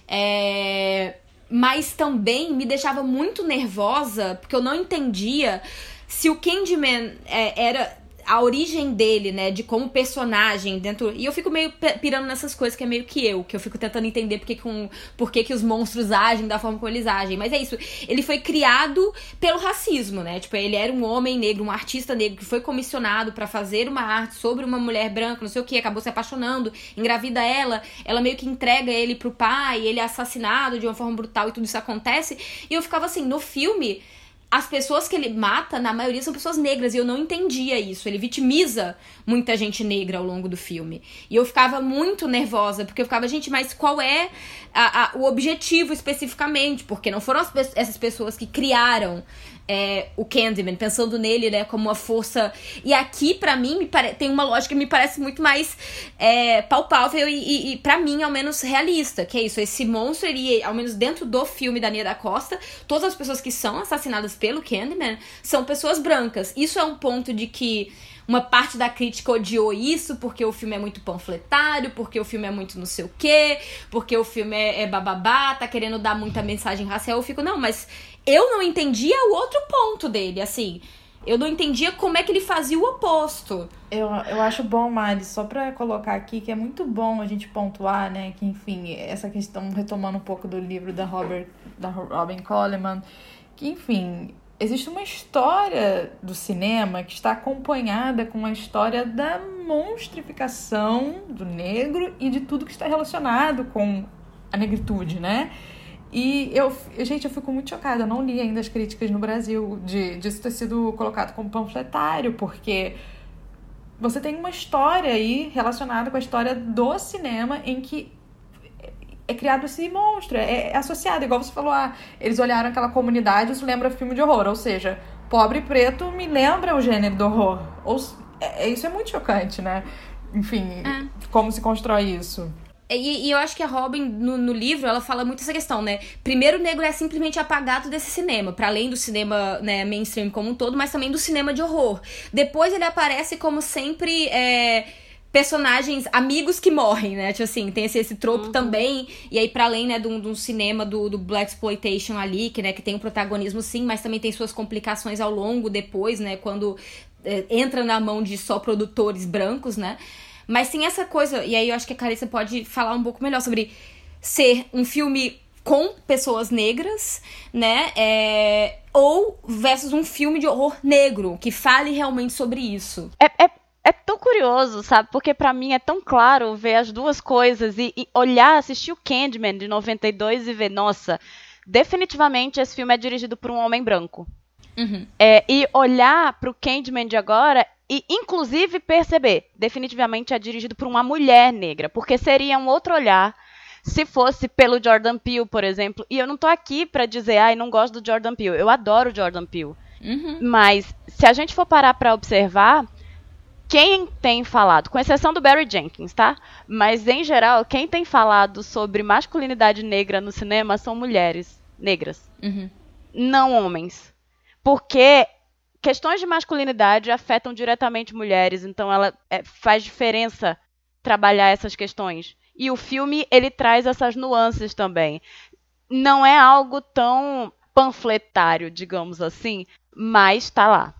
É... Mas também me deixava muito nervosa porque eu não entendia se o Candyman é, era a origem dele, né, de como personagem dentro. E eu fico meio pirando nessas coisas que é meio que eu, que eu fico tentando entender porque que, um, por que, que os monstros agem da forma como eles agem. Mas é isso. Ele foi criado pelo racismo, né? Tipo, ele era um homem negro, um artista negro que foi comissionado para fazer uma arte sobre uma mulher branca, não sei o que, acabou se apaixonando, engravida ela, ela meio que entrega ele pro pai, ele é assassinado de uma forma brutal e tudo isso acontece. E eu ficava assim, no filme as pessoas que ele mata, na maioria, são pessoas negras, e eu não entendia isso. Ele vitimiza muita gente negra ao longo do filme. E eu ficava muito nervosa, porque eu ficava, gente, mas qual é a, a, o objetivo especificamente? Porque não foram as, essas pessoas que criaram é, o Candyman, pensando nele, né, como uma força. E aqui, para mim, pare... tem uma lógica que me parece muito mais é, palpável e, e, e para mim, ao menos, realista. Que é isso, esse monstro, ele, ao menos dentro do filme da Nia da Costa, todas as pessoas que são assassinadas pelo Candyman são pessoas brancas. Isso é um ponto de que uma parte da crítica odiou isso porque o filme é muito panfletário, porque o filme é muito não sei o quê, porque o filme é, é bababá, tá querendo dar muita mensagem racial. Eu fico, não, mas eu não entendia o outro ponto dele, assim. Eu não entendia como é que ele fazia o oposto. Eu, eu acho bom, Mari, só pra colocar aqui, que é muito bom a gente pontuar, né? Que, enfim, essa questão, retomando um pouco do livro da, Robert, da Robin Coleman, que, enfim, existe uma história do cinema que está acompanhada com a história da monstrificação do negro e de tudo que está relacionado com a negritude, né? E eu, gente, eu fico muito chocada. Eu não li ainda as críticas no Brasil de disso ter sido colocado como panfletário, porque você tem uma história aí relacionada com a história do cinema em que é criado esse monstro, é, é associado, igual você falou, ah, eles olharam aquela comunidade, isso lembra filme de horror, ou seja, pobre preto me lembra o gênero do horror. Ou, é, é isso é muito chocante, né? Enfim, é. como se constrói isso. E, e, eu acho que a Robin, no, no, livro, ela fala muito essa questão, né? Primeiro, o negro é simplesmente apagado desse cinema, para além do cinema né, mainstream como um todo, mas também do cinema de horror. Depois ele aparece como sempre. É, personagens, amigos que morrem, né? Tipo assim, tem esse, esse tropo uhum. também. E aí, para além, né, do, do cinema do, do Black Exploitation ali, que, né, que tem um protagonismo sim, mas também tem suas complicações ao longo depois, né? Quando é, entra na mão de só produtores brancos, né? Mas tem essa coisa, e aí eu acho que a Carissa pode falar um pouco melhor sobre ser um filme com pessoas negras, né? É, ou versus um filme de horror negro, que fale realmente sobre isso. É, é, é tão curioso, sabe? Porque para mim é tão claro ver as duas coisas e, e olhar, assistir o Candyman de 92 e ver, nossa, definitivamente esse filme é dirigido por um homem branco. Uhum. É, e olhar pro Candyman de agora e, inclusive, perceber, definitivamente é dirigido por uma mulher negra, porque seria um outro olhar se fosse pelo Jordan Peele, por exemplo. E eu não tô aqui para dizer, ai, não gosto do Jordan Peele. Eu adoro o Jordan Peele. Uhum. Mas, se a gente for parar para observar, quem tem falado, com exceção do Barry Jenkins, tá? Mas, em geral, quem tem falado sobre masculinidade negra no cinema são mulheres negras. Uhum. Não homens. Porque questões de masculinidade afetam diretamente mulheres, então ela é, faz diferença trabalhar essas questões. E o filme ele traz essas nuances também. Não é algo tão panfletário, digamos assim, mas está lá.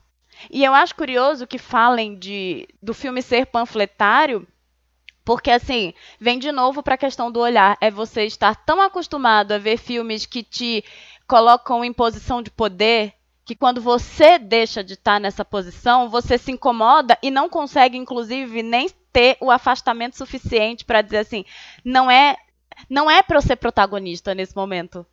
E eu acho curioso que falem de do filme ser panfletário, porque assim, vem de novo para a questão do olhar, é você estar tão acostumado a ver filmes que te colocam em posição de poder que quando você deixa de estar nessa posição, você se incomoda e não consegue, inclusive, nem ter o afastamento suficiente para dizer assim, não é, não é para eu ser protagonista nesse momento.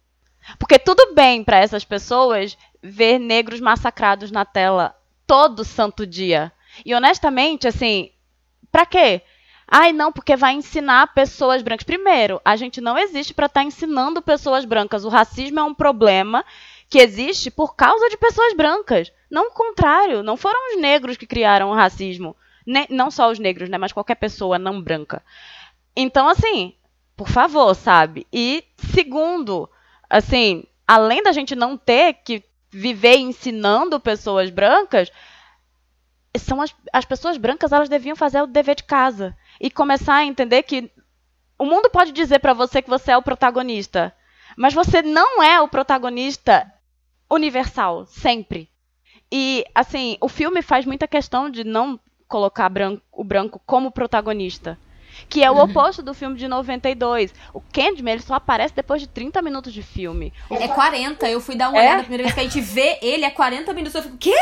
Porque tudo bem para essas pessoas ver negros massacrados na tela todo santo dia. E honestamente, assim, para quê? Ai, não, porque vai ensinar pessoas brancas. Primeiro, a gente não existe para estar tá ensinando pessoas brancas. O racismo é um problema que existe por causa de pessoas brancas. Não o contrário, não foram os negros que criaram o racismo. Ne não só os negros, né, mas qualquer pessoa não branca. Então, assim, por favor, sabe? E segundo, assim, além da gente não ter que viver ensinando pessoas brancas, são as, as pessoas brancas, elas deviam fazer o dever de casa e começar a entender que o mundo pode dizer para você que você é o protagonista, mas você não é o protagonista universal, sempre. E, assim, o filme faz muita questão de não colocar branco, o branco como protagonista. Que é o uhum. oposto do filme de 92. O Candyman, ele só aparece depois de 30 minutos de filme. É 40. Eu fui dar uma é? olhada a primeira vez que a gente vê ele, é 40 minutos. Eu fico, quê?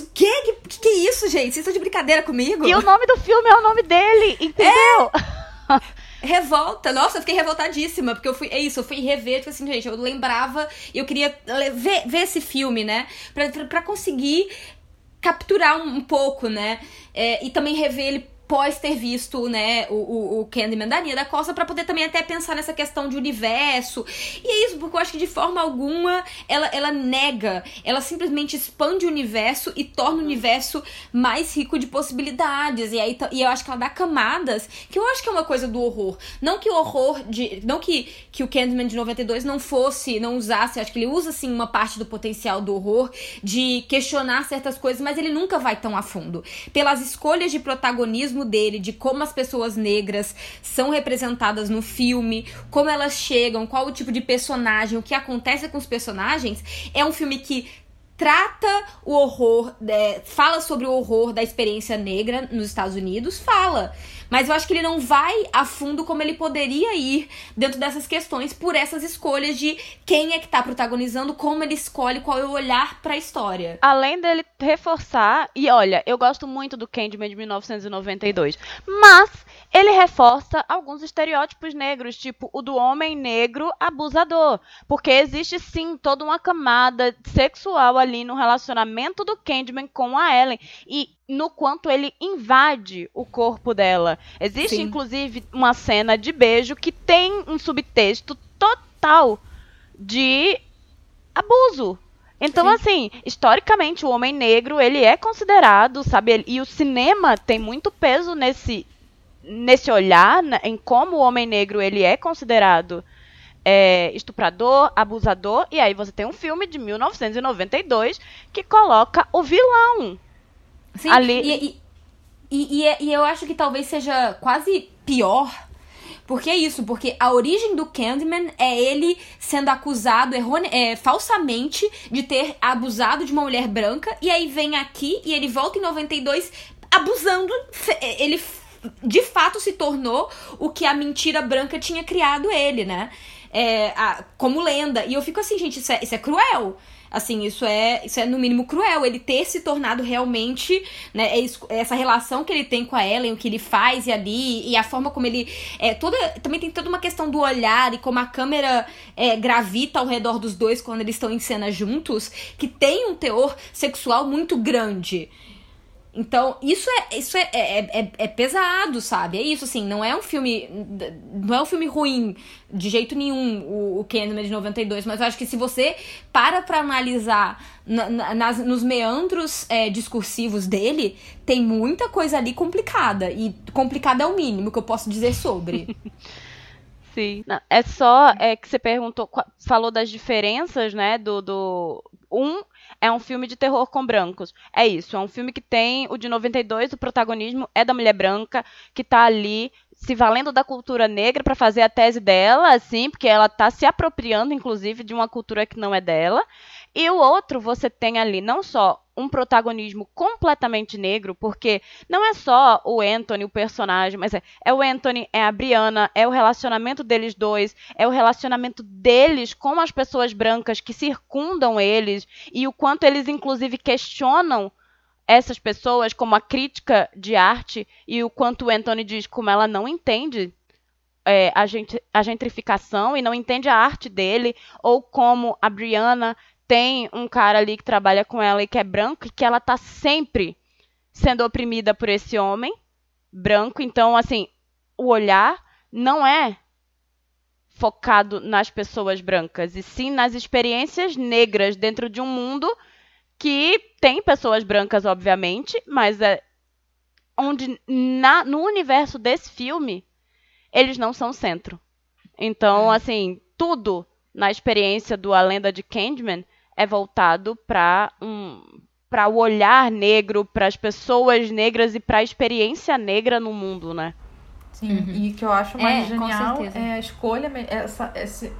O quê? Que, que, que é isso, gente? Vocês estão de brincadeira comigo? E o nome do filme é o nome dele, entendeu? É. revolta. Nossa, eu fiquei revoltadíssima, porque eu fui. É isso, eu fui rever, tipo assim, gente, eu lembrava eu queria ver, ver esse filme, né? Pra, pra, pra conseguir capturar um, um pouco, né? É, e também rever ele pós ter visto, né, o, o, o Candyman da Nia da Costa, para poder também até pensar nessa questão de universo. E é isso, porque eu acho que de forma alguma ela, ela nega, ela simplesmente expande o universo e torna o universo mais rico de possibilidades. E aí e eu acho que ela dá camadas, que eu acho que é uma coisa do horror. Não que o horror de. Não que, que o Candyman de 92 não fosse, não usasse, acho que ele usa sim uma parte do potencial do horror de questionar certas coisas, mas ele nunca vai tão a fundo. Pelas escolhas de protagonismo dele, de como as pessoas negras são representadas no filme, como elas chegam, qual o tipo de personagem, o que acontece com os personagens, é um filme que trata o horror, é, fala sobre o horror da experiência negra nos Estados Unidos, fala. Mas eu acho que ele não vai a fundo como ele poderia ir dentro dessas questões por essas escolhas de quem é que tá protagonizando, como ele escolhe, qual é o olhar para a história. Além dele reforçar, e olha, eu gosto muito do Candyman de 1992, mas ele reforça alguns estereótipos negros, tipo o do homem negro abusador, porque existe sim toda uma camada sexual ali no relacionamento do Candyman com a Ellen e no quanto ele invade o corpo dela. Existe, Sim. inclusive, uma cena de beijo que tem um subtexto total de abuso. Então, Sim. assim, historicamente, o homem negro, ele é considerado, sabe? E o cinema tem muito peso nesse, nesse olhar, né, em como o homem negro, ele é considerado é, estuprador, abusador. E aí você tem um filme de 1992 que coloca o vilão Sim, ali. E, e, e, e, e eu acho que talvez seja quase pior porque é isso, porque a origem do Candyman é ele sendo acusado errone é, falsamente de ter abusado de uma mulher branca, e aí vem aqui e ele volta em 92 abusando. É, ele de fato se tornou o que a mentira branca tinha criado ele, né? É, a, como lenda. E eu fico assim, gente, isso é, isso é cruel. Assim, isso é, isso é no mínimo cruel. Ele ter se tornado realmente, né, é essa relação que ele tem com a Ellen, o que ele faz e ali, e a forma como ele. É, toda, também tem toda uma questão do olhar e como a câmera é, gravita ao redor dos dois quando eles estão em cena juntos, que tem um teor sexual muito grande. Então, isso é isso é, é, é, é, pesado, sabe? É isso, assim, não é um filme. Não é um filme ruim de jeito nenhum, o, o Candyman de 92, mas eu acho que se você para pra analisar na, na, nas, nos meandros é, discursivos dele, tem muita coisa ali complicada. E complicada é o mínimo que eu posso dizer sobre. Sim. Não, é só é, que você perguntou, falou das diferenças, né? Do, do. Um é um filme de terror com brancos. É isso, é um filme que tem o de 92, o protagonismo é da mulher branca que tá ali se valendo da cultura negra para fazer a tese dela, assim, porque ela tá se apropriando inclusive de uma cultura que não é dela. E o outro, você tem ali não só um protagonismo completamente negro, porque não é só o Anthony, o personagem, mas é, é, o Anthony, é a Brianna, é o relacionamento deles dois, é o relacionamento deles com as pessoas brancas que circundam eles e o quanto eles, inclusive, questionam essas pessoas como a crítica de arte e o quanto o Anthony diz como ela não entende é, a, gente, a gentrificação e não entende a arte dele, ou como a Brianna tem um cara ali que trabalha com ela e que é branco e que ela tá sempre sendo oprimida por esse homem branco. Então, assim, o olhar não é focado nas pessoas brancas, e sim nas experiências negras dentro de um mundo que tem pessoas brancas, obviamente, mas é onde na, no universo desse filme eles não são centro. Então, assim, tudo na experiência do A Lenda de Candyman é voltado para um para o olhar negro, para as pessoas negras e para a experiência negra no mundo, né? Sim, uhum. e que eu acho mais é, genial é a escolha, essa, esse,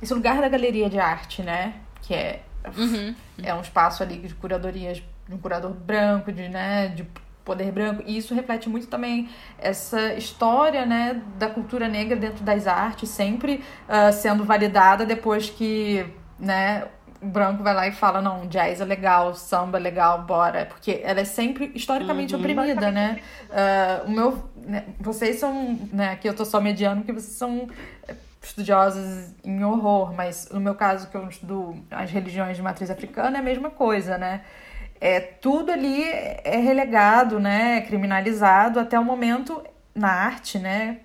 esse lugar da galeria de arte, né? Que é, uhum. é um espaço ali de curadorias, de um curador branco, de, né, de poder branco. E isso reflete muito também essa história, né, da cultura negra dentro das artes, sempre uh, sendo validada depois que, né, branco vai lá e fala, não, jazz é legal, samba é legal, bora. Porque ela é sempre historicamente uhum. oprimida, né? Uh, o meu. Né, vocês são. Né, aqui eu tô só mediando porque vocês são estudiosas em horror, mas no meu caso, que eu estudo as religiões de matriz africana, é a mesma coisa, né? é, tudo ali é relegado, né, criminalizado até o momento na arte, né,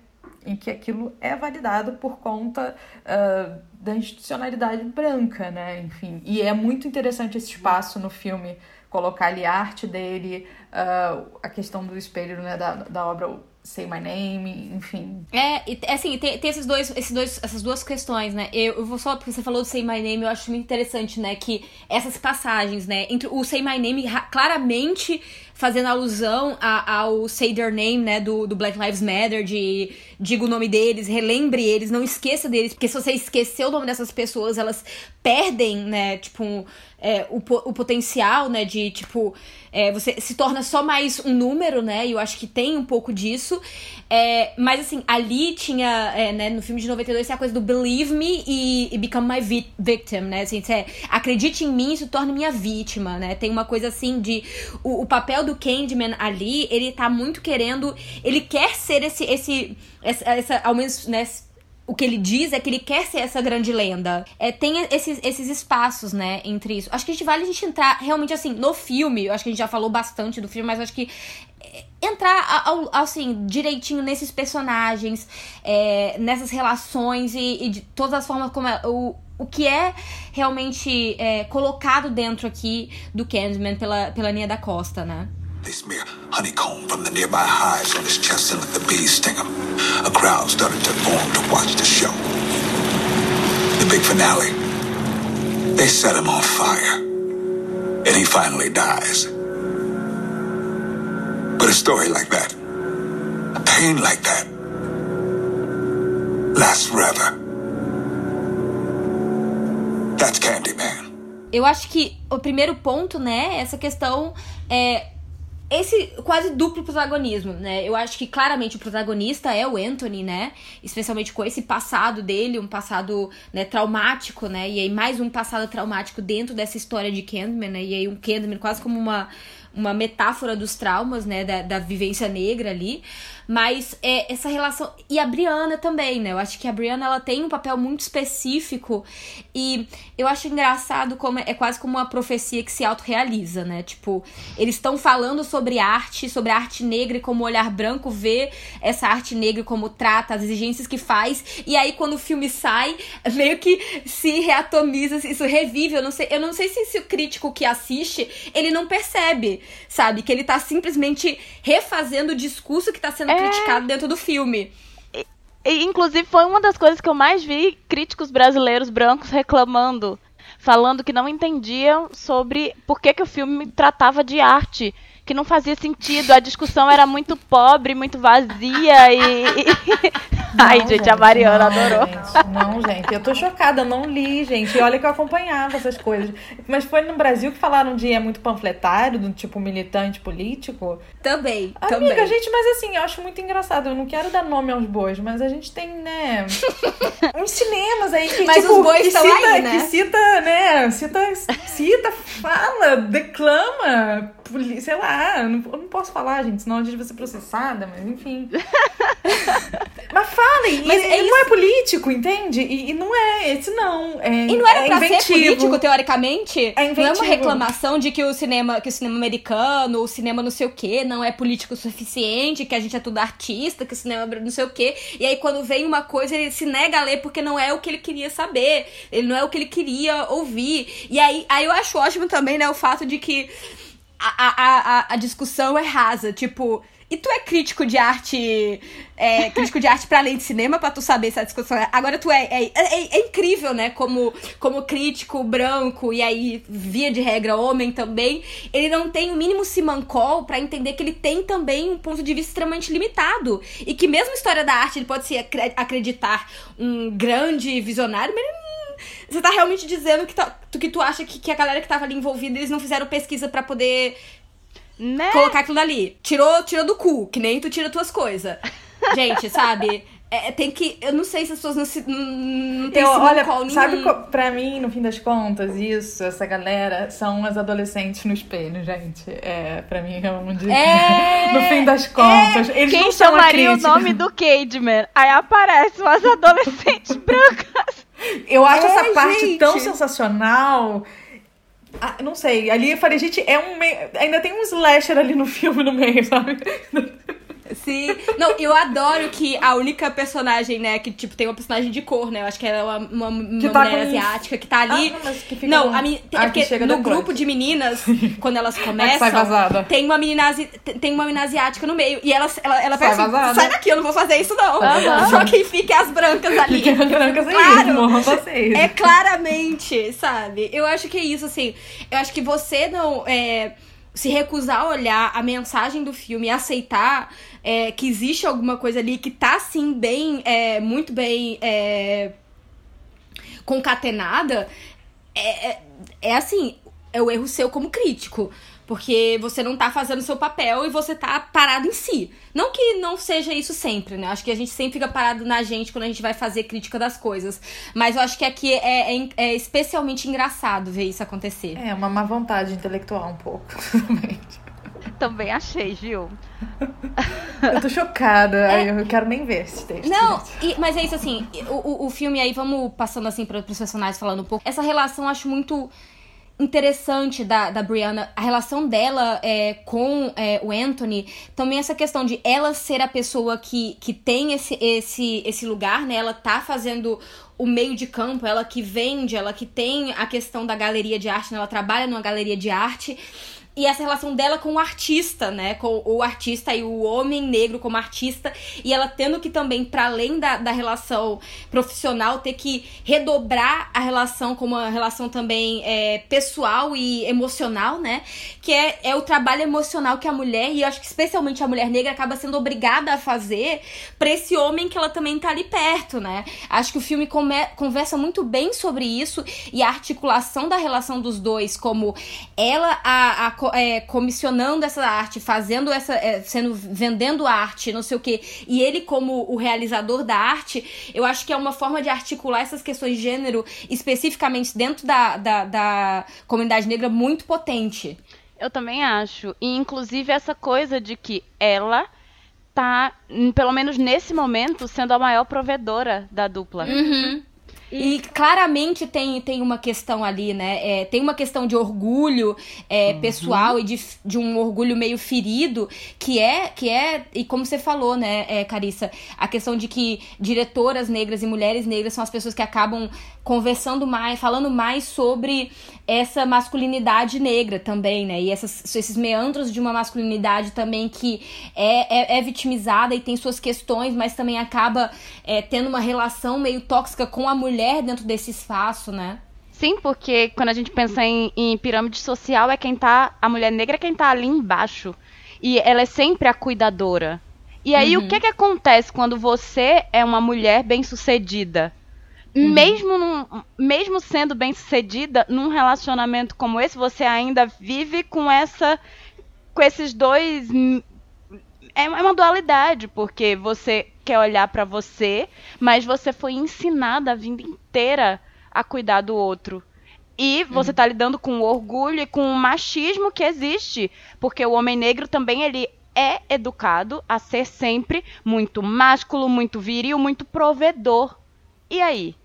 em que aquilo é validado por conta uh, da institucionalidade branca, né, enfim. E é muito interessante esse espaço no filme, colocar ali a arte dele, uh, a questão do espelho, né, da, da obra Say My Name, enfim. É, assim, tem, tem esses dois, esses dois, essas duas questões, né? Eu, eu vou só, porque você falou do Say My Name, eu acho muito interessante, né? Que essas passagens, né? Entre o Say My Name claramente fazendo alusão a, ao Say Their Name, né, do, do Black Lives Matter, de diga o nome deles, relembre eles, não esqueça deles, porque se você esquecer o nome dessas pessoas, elas perdem, né, tipo, é, o, o potencial, né, de, tipo, é, você se torna só mais um número, né, e eu acho que tem um pouco disso, é, mas, assim, ali tinha, é, né, no filme de 92, tem a coisa do believe me e, e become my vi victim, né, assim, é, acredite em mim e se torne minha vítima, né, tem uma coisa, assim, de, o, o do Candyman ali, ele tá muito querendo. Ele quer ser esse. esse essa, essa ao menos, né? O que ele diz é que ele quer ser essa grande lenda. É, tem esses, esses espaços, né, entre isso. Acho que a gente vale a gente entrar realmente assim, no filme. Eu acho que a gente já falou bastante do filme, mas acho que entrar assim direitinho nesses personagens é, nessas relações e, e, de todas as formas como é, o, o que é realmente é, colocado dentro aqui do Candyman pela, pela Nia da Costa, né? They smear honeycomb from the nearby hives on his chest and let the bees sting him. A crowd started to form to watch the show. The big finale. They set him on fire. And he finally dies. Story like that, a pain like that, lasts forever. That's Candyman. Eu acho que o primeiro ponto, né, essa questão é esse quase duplo protagonismo, né? Eu acho que claramente o protagonista é o Anthony, né? Especialmente com esse passado dele, um passado né, traumático, né? E aí mais um passado traumático dentro dessa história de Candyman, né? E aí um Candyman quase como uma, uma metáfora dos traumas, né? Da, da vivência negra ali. Mas é, essa relação. E a Brianna também, né? Eu acho que a Brianna ela tem um papel muito específico. E eu acho engraçado como é, é quase como uma profecia que se autorrealiza, né? Tipo, eles estão falando sobre arte, sobre a arte negra e como o olhar branco vê essa arte negra, como trata, as exigências que faz. E aí, quando o filme sai, meio que se reatomiza, isso revive. Eu não sei, eu não sei se, se o crítico que assiste, ele não percebe, sabe? Que ele tá simplesmente refazendo o discurso que tá sendo é... criticado dentro do filme. Inclusive, foi uma das coisas que eu mais vi críticos brasileiros brancos reclamando. Falando que não entendiam sobre por que, que o filme tratava de arte que não fazia sentido, a discussão era muito pobre, muito vazia e. Não, Ai, gente, gente, a Mariana não, adorou. Gente, não, gente, eu tô chocada, eu não li, gente. E olha que eu acompanhava essas coisas. Mas foi no Brasil que falaram de é muito panfletário, do tipo militante político. Também, Amiga, também. gente, mas assim, eu acho muito engraçado. Eu não quero dar nome aos bois, mas a gente tem, né, uns cinemas aí que, mas tipo, os bois estão cita, aí, né? que cita, né, cita, cita, fala, declama, sei lá, eu não, eu não posso falar, gente, senão a gente vai ser processada, mas enfim. mas falem, mas e, é não é político, entende? E, e, não é, esse não. É, e não era é pra inventivo. ser político, teoricamente? É inventivo. Não é uma reclamação de que o cinema, que o cinema americano, o cinema não sei o quê, não é político o suficiente, que a gente é tudo artista, que o cinema não sei o quê. E aí quando vem uma coisa, ele se nega a ler porque não é o que ele queria saber. Ele não é o que ele queria ouvir. E aí, aí eu acho ótimo também, né, o fato de que a, a, a, discussão é rasa. Tipo, e tu é crítico de arte, é, crítico de arte para além de cinema, para tu saber essa discussão. Agora tu é, é, é, é, incrível, né? Como, como crítico branco e aí via de regra homem também, ele não tem o mínimo simancol para entender que ele tem também um ponto de vista extremamente limitado e que mesmo história da arte ele pode se acreditar um grande visionário, mas ele você tá realmente dizendo que, tá, que tu acha que, que a galera que tava ali envolvida, eles não fizeram pesquisa para poder né? colocar aquilo ali. Tirou, tirou do cu, que nem tu tira tuas coisas. Gente, sabe? É, tem que. Eu não sei se as pessoas não se. Não tem eu, olha, nenhum. sabe, pra mim, no fim das contas, isso, essa galera, são as adolescentes no espelho, gente. É, pra mim é um de. É, no fim das contas. É, eles quem não são chamaria o nome do Cademan? Aí aparecem as adolescentes brancas. Eu acho É, essa parte gente. tão sensacional Ah, não sei. Ali eu falei, gente, é um. meio- Ainda tem um slasher ali no filme no meio, sabe? Sim. Não, eu adoro que a única personagem, né, que, tipo, tem uma personagem de cor, né? Eu acho que ela é uma, uma, uma Que tá mulher asiática que tá ali. Ah, não, mas que fica não, um- a Ah, é que porque no grupo de meninas, quando elas começam, vazada. tem uma menina asi- tem uma menina asiática no meio. E ela, ela, ela Sai vazada. sai daqui, eu não vou fazer isso, não. Aham. Só quem fica é as brancas ali. Fiquem brancas aí, Claro. vocês. É claramente, sabe? Eu acho que é isso, assim. Eu acho que você não. é, se recusar a olhar a mensagem do filme e aceitar é, que existe alguma coisa ali que tá, assim, bem. é, muito bem. é, concatenada, é, é, é assim. É o erro seu como crítico. Porque você não tá fazendo o seu papel e você tá parado em si. Não que não seja isso sempre, né? Acho que a gente sempre fica parado na gente quando a gente vai fazer crítica das coisas. Mas eu acho que aqui é, é, é especialmente engraçado ver isso acontecer. É, uma má vontade intelectual um pouco. Também achei, Gil. eu tô chocada. aí Eu quero nem ver esse texto. Não, e- mas é isso assim, o, o, o filme aí, vamos passando assim para os personagens falando um pouco. Essa relação eu acho muito interessante da, da Brianna, a relação dela é, com é, o Anthony, também essa questão de ela ser a pessoa que, que tem esse, esse, esse lugar, né? Ela tá fazendo o meio de campo, ela que vende, ela que tem a questão da galeria de arte, né? ela trabalha numa galeria de arte. E essa relação dela com o artista, né? Com o artista e o homem negro como artista. E ela tendo que também, para além da, da relação profissional, ter que redobrar a relação como uma relação também é, pessoal e emocional, né? Que é, é o trabalho emocional que a mulher, e eu acho que especialmente a mulher negra, acaba sendo obrigada a fazer pra esse homem que ela também tá ali perto, né? Acho que o filme come- conversa muito bem sobre isso e a articulação da relação dos dois, como ela a, a é, comissionando essa arte, fazendo essa. é, sendo vendendo arte, não sei o quê, e ele como o realizador da arte, eu acho que é uma forma de articular essas questões de gênero, especificamente dentro da, da, da comunidade negra, muito potente. Eu também acho. E inclusive essa coisa de que ela tá, pelo menos nesse momento, sendo a maior provedora da dupla. Uhum. E claramente tem, tem uma questão ali, né? É, tem uma questão de orgulho é, pessoal e de, de um orgulho meio ferido, que é, que é, e como você falou, né, é, Carissa, a questão de que diretoras negras e mulheres negras são as pessoas que acabam conversando mais, falando mais sobre essa masculinidade negra também, né? E essas, esses meandros de uma masculinidade também que é, é, é vitimizada e tem suas questões, mas também acaba é, tendo uma relação meio tóxica com a mulher dentro desse espaço, né? Sim, porque quando a gente pensa em, em pirâmide social, é quem tá. A mulher negra é quem tá ali embaixo. E ela é sempre a cuidadora. E aí, o que que acontece quando você é uma mulher bem-sucedida? Mesmo, num- mesmo sendo bem-sucedida, num relacionamento como esse, você ainda vive com essa. com esses dois. Hum, É uma é uma dualidade, porque você quer olhar pra você, mas você foi ensinada a vida inteira a cuidar do outro. E você tá lidando com o orgulho e com o machismo que existe, porque o homem negro também ele é educado a ser sempre muito másculo, muito viril, muito provedor. E aí?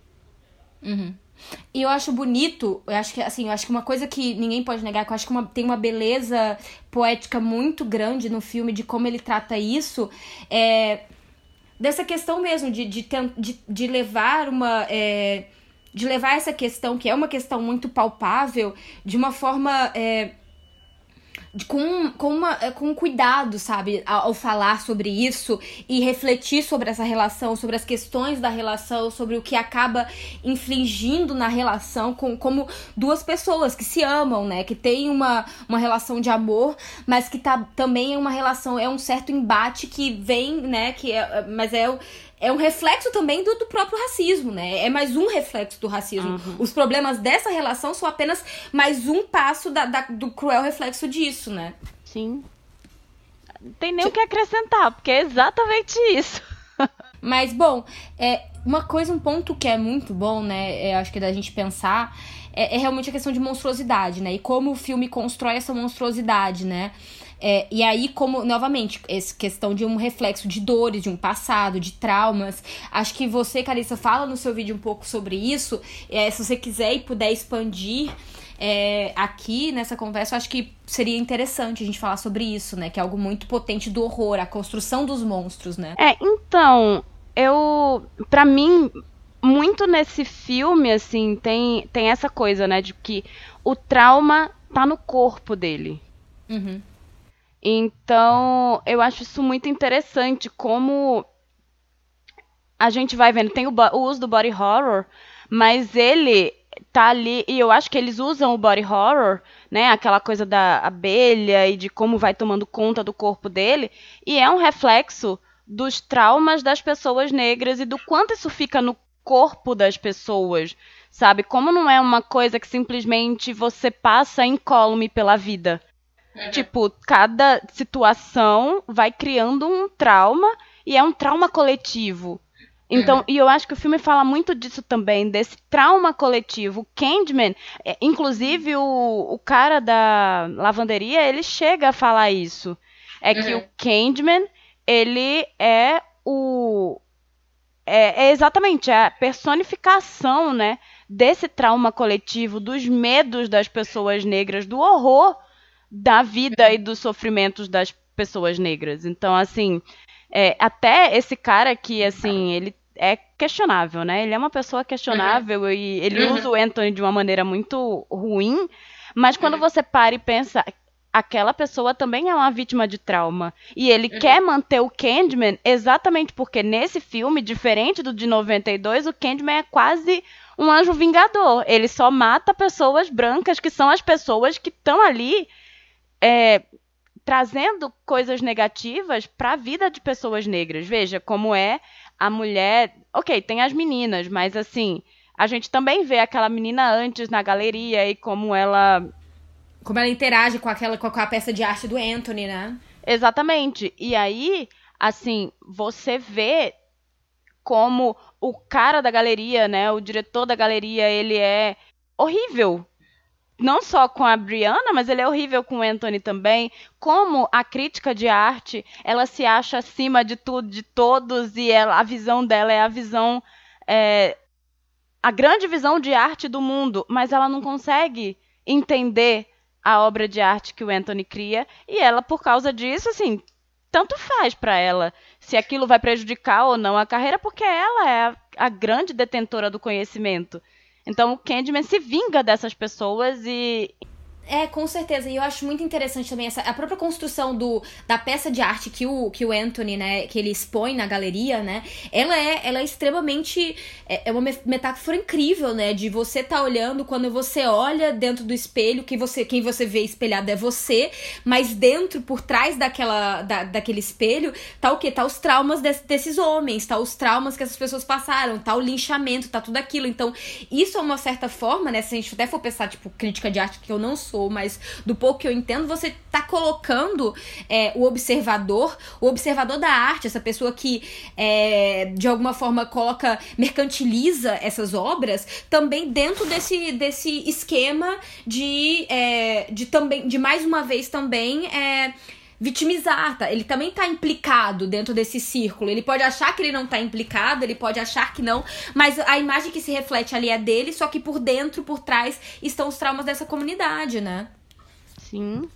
E eu acho bonito, eu acho que assim, eu acho que uma coisa que ninguém pode negar, que eu acho que uma- tem uma beleza poética muito grande no filme de como ele trata isso, é dessa questão mesmo de, de, de, de levar uma. é, de levar essa questão, que é uma questão muito palpável, de uma forma. é, com, com, uma, é, com cuidado, sabe, ao, ao falar sobre isso e refletir sobre essa relação, sobre as questões da relação, sobre o que acaba infligindo na relação com como duas pessoas que se amam, né, que tem uma, uma relação de amor, mas que tá também é uma relação, é um certo embate que vem, né, que é, mas é é um reflexo também do, do próprio racismo, né? É mais um reflexo do racismo. Os problemas dessa relação são apenas mais um passo da, da- do cruel reflexo disso, né? Sim. Não tem nem o que acrescentar, porque é exatamente isso. Mas, bom, é, uma coisa, um ponto que é muito bom, né? É, acho que da gente pensar é, é realmente a questão de monstruosidade, né? E como o filme constrói essa monstruosidade, né? É, e aí, como, novamente, essa questão de um reflexo de dores, de um passado, de traumas. Acho que você, Carissa, fala no seu vídeo um pouco sobre isso. É, se você quiser e puder expandir é, aqui nessa conversa, eu acho que seria interessante a gente falar sobre isso, né? Que é algo muito potente do horror, a construção dos monstros, né? É, então, eu. para mim, muito nesse filme, assim, tem, tem essa coisa, né? De que o trauma tá no corpo dele. Uhum. Então, eu acho isso muito interessante, como a gente vai vendo. Tem o, o, uso do body horror, mas ele tá ali, e eu acho que eles usam o body horror, né? Aquela coisa da abelha e de como vai tomando conta do corpo dele, e é um reflexo dos traumas das pessoas negras e do quanto isso fica no corpo das pessoas, sabe? Como não é uma coisa que simplesmente você passa incólume pela vida. Uhum. Tipo, cada situação vai criando um trauma e é um trauma coletivo. Então, uhum. e eu acho que o filme fala muito disso também, desse trauma coletivo. O Candyman, é, inclusive o, o cara da lavanderia, ele chega a falar isso. É uhum. que o Candyman, ele é o. É, é exatamente a personificação, né? Desse trauma coletivo, dos medos das pessoas negras, do horror da vida e dos sofrimentos das pessoas negras. Então, assim, é, até esse cara que, assim, ele é questionável, né? Ele é uma pessoa questionável uhum. e ele uhum. usa o Anthony de uma maneira muito ruim, mas quando uhum. você para e pensa, aquela pessoa também é uma vítima de trauma. E ele uhum. quer manter o Candyman exatamente porque nesse filme, diferente do de 92, o Candyman é quase um anjo vingador. Ele só mata pessoas brancas, que são as pessoas que estão ali é, trazendo coisas negativas para a vida de pessoas negras. Veja como é a mulher. Ok, tem as meninas, mas assim, a gente também vê aquela menina antes na galeria e como ela. Como ela interage com aquela com a peça de arte do Anthony, né? Exatamente. E aí, assim, você vê como o cara da galeria, né, o diretor da galeria, ele é horrível não só com a Brianna, mas ele é horrível com o Anthony também. Como a crítica de arte, ela se acha acima de tudo, de todos, e ela, a visão dela é a visão. É, a grande visão de arte do mundo, mas ela não consegue entender a obra de arte que o Anthony cria, e ela, por causa disso, assim, tanto faz para ela se aquilo vai prejudicar ou não a carreira, porque ela é a, a grande detentora do conhecimento. Então o Candyman se vinga dessas pessoas e é, com certeza. E eu acho muito interessante também essa, a própria construção do, da peça de arte que o, que o Anthony, né, que ele expõe na galeria, né? Ela é, ela é extremamente. É, é uma metáfora incrível, né? De você tá olhando, quando você olha dentro do espelho, que você, quem você vê espelhado é você, mas dentro, por trás daquela, da, daquele espelho, tá o quê? Tá os traumas desse, desses homens, tá os traumas que essas pessoas passaram, tá o linchamento, tá tudo aquilo. Então, isso é uma certa forma, né? Se a gente até for pensar, tipo, crítica de arte, que eu não sou sou, mas do pouco que eu entendo, você tá colocando é, o observador, o observador da arte, essa pessoa que é, de alguma forma coloca, mercantiliza essas obras, também dentro desse, desse esquema de, é, de também, de mais uma vez também é, vitimizar, tá? Ele também tá implicado dentro desse círculo. Ele pode achar que ele não tá implicado, ele pode achar que não, mas a imagem que se reflete ali é dele, só que por dentro, por trás, estão os traumas dessa comunidade, né? Sim.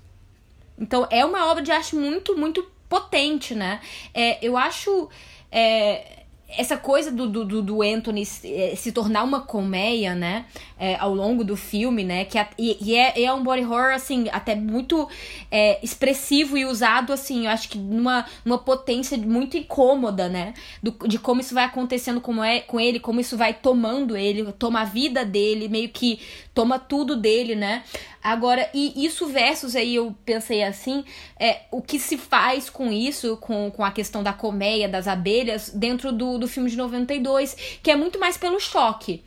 Então é uma obra de arte muito, muito potente, né? É, eu acho. É, essa coisa do, do, do Anthony se, se tornar uma colmeia, né? É, ao longo do filme, né? Que, e, e é, é um body horror, assim, até muito é, expressivo e usado, assim, eu acho que numa, numa potência muito incômoda, né? Do, de como isso vai acontecendo com, é, com ele, como isso vai tomando ele, toma a vida dele, meio que toma tudo dele, né? Agora, e isso versus aí, eu pensei assim, é o que se faz com isso, com, com a questão da colmeia, das abelhas, dentro do, do filme de 92, que é muito mais pelo choque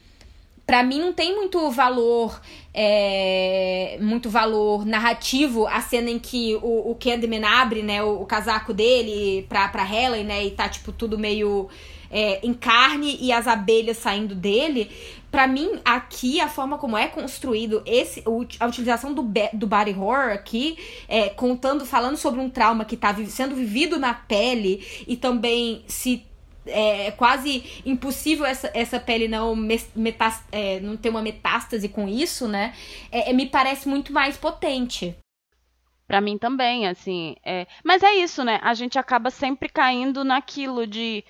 para mim não tem muito valor é, muito valor narrativo a cena em que o, o Candyman abre né o, o, casaco dele pra, pra Helen né e tá tipo tudo meio é, em carne e as abelhas saindo dele para mim aqui a forma como é construído esse a utilização do, do body horror aqui é, contando falando sobre um trauma que tá sendo vivido na pele e também se é quase impossível essa, essa pele não, metast, é, não ter uma metástase com isso, né? É, é me parece muito mais potente. Para mim também, assim. É... Mas é isso, né? A gente acaba sempre caindo naquilo de.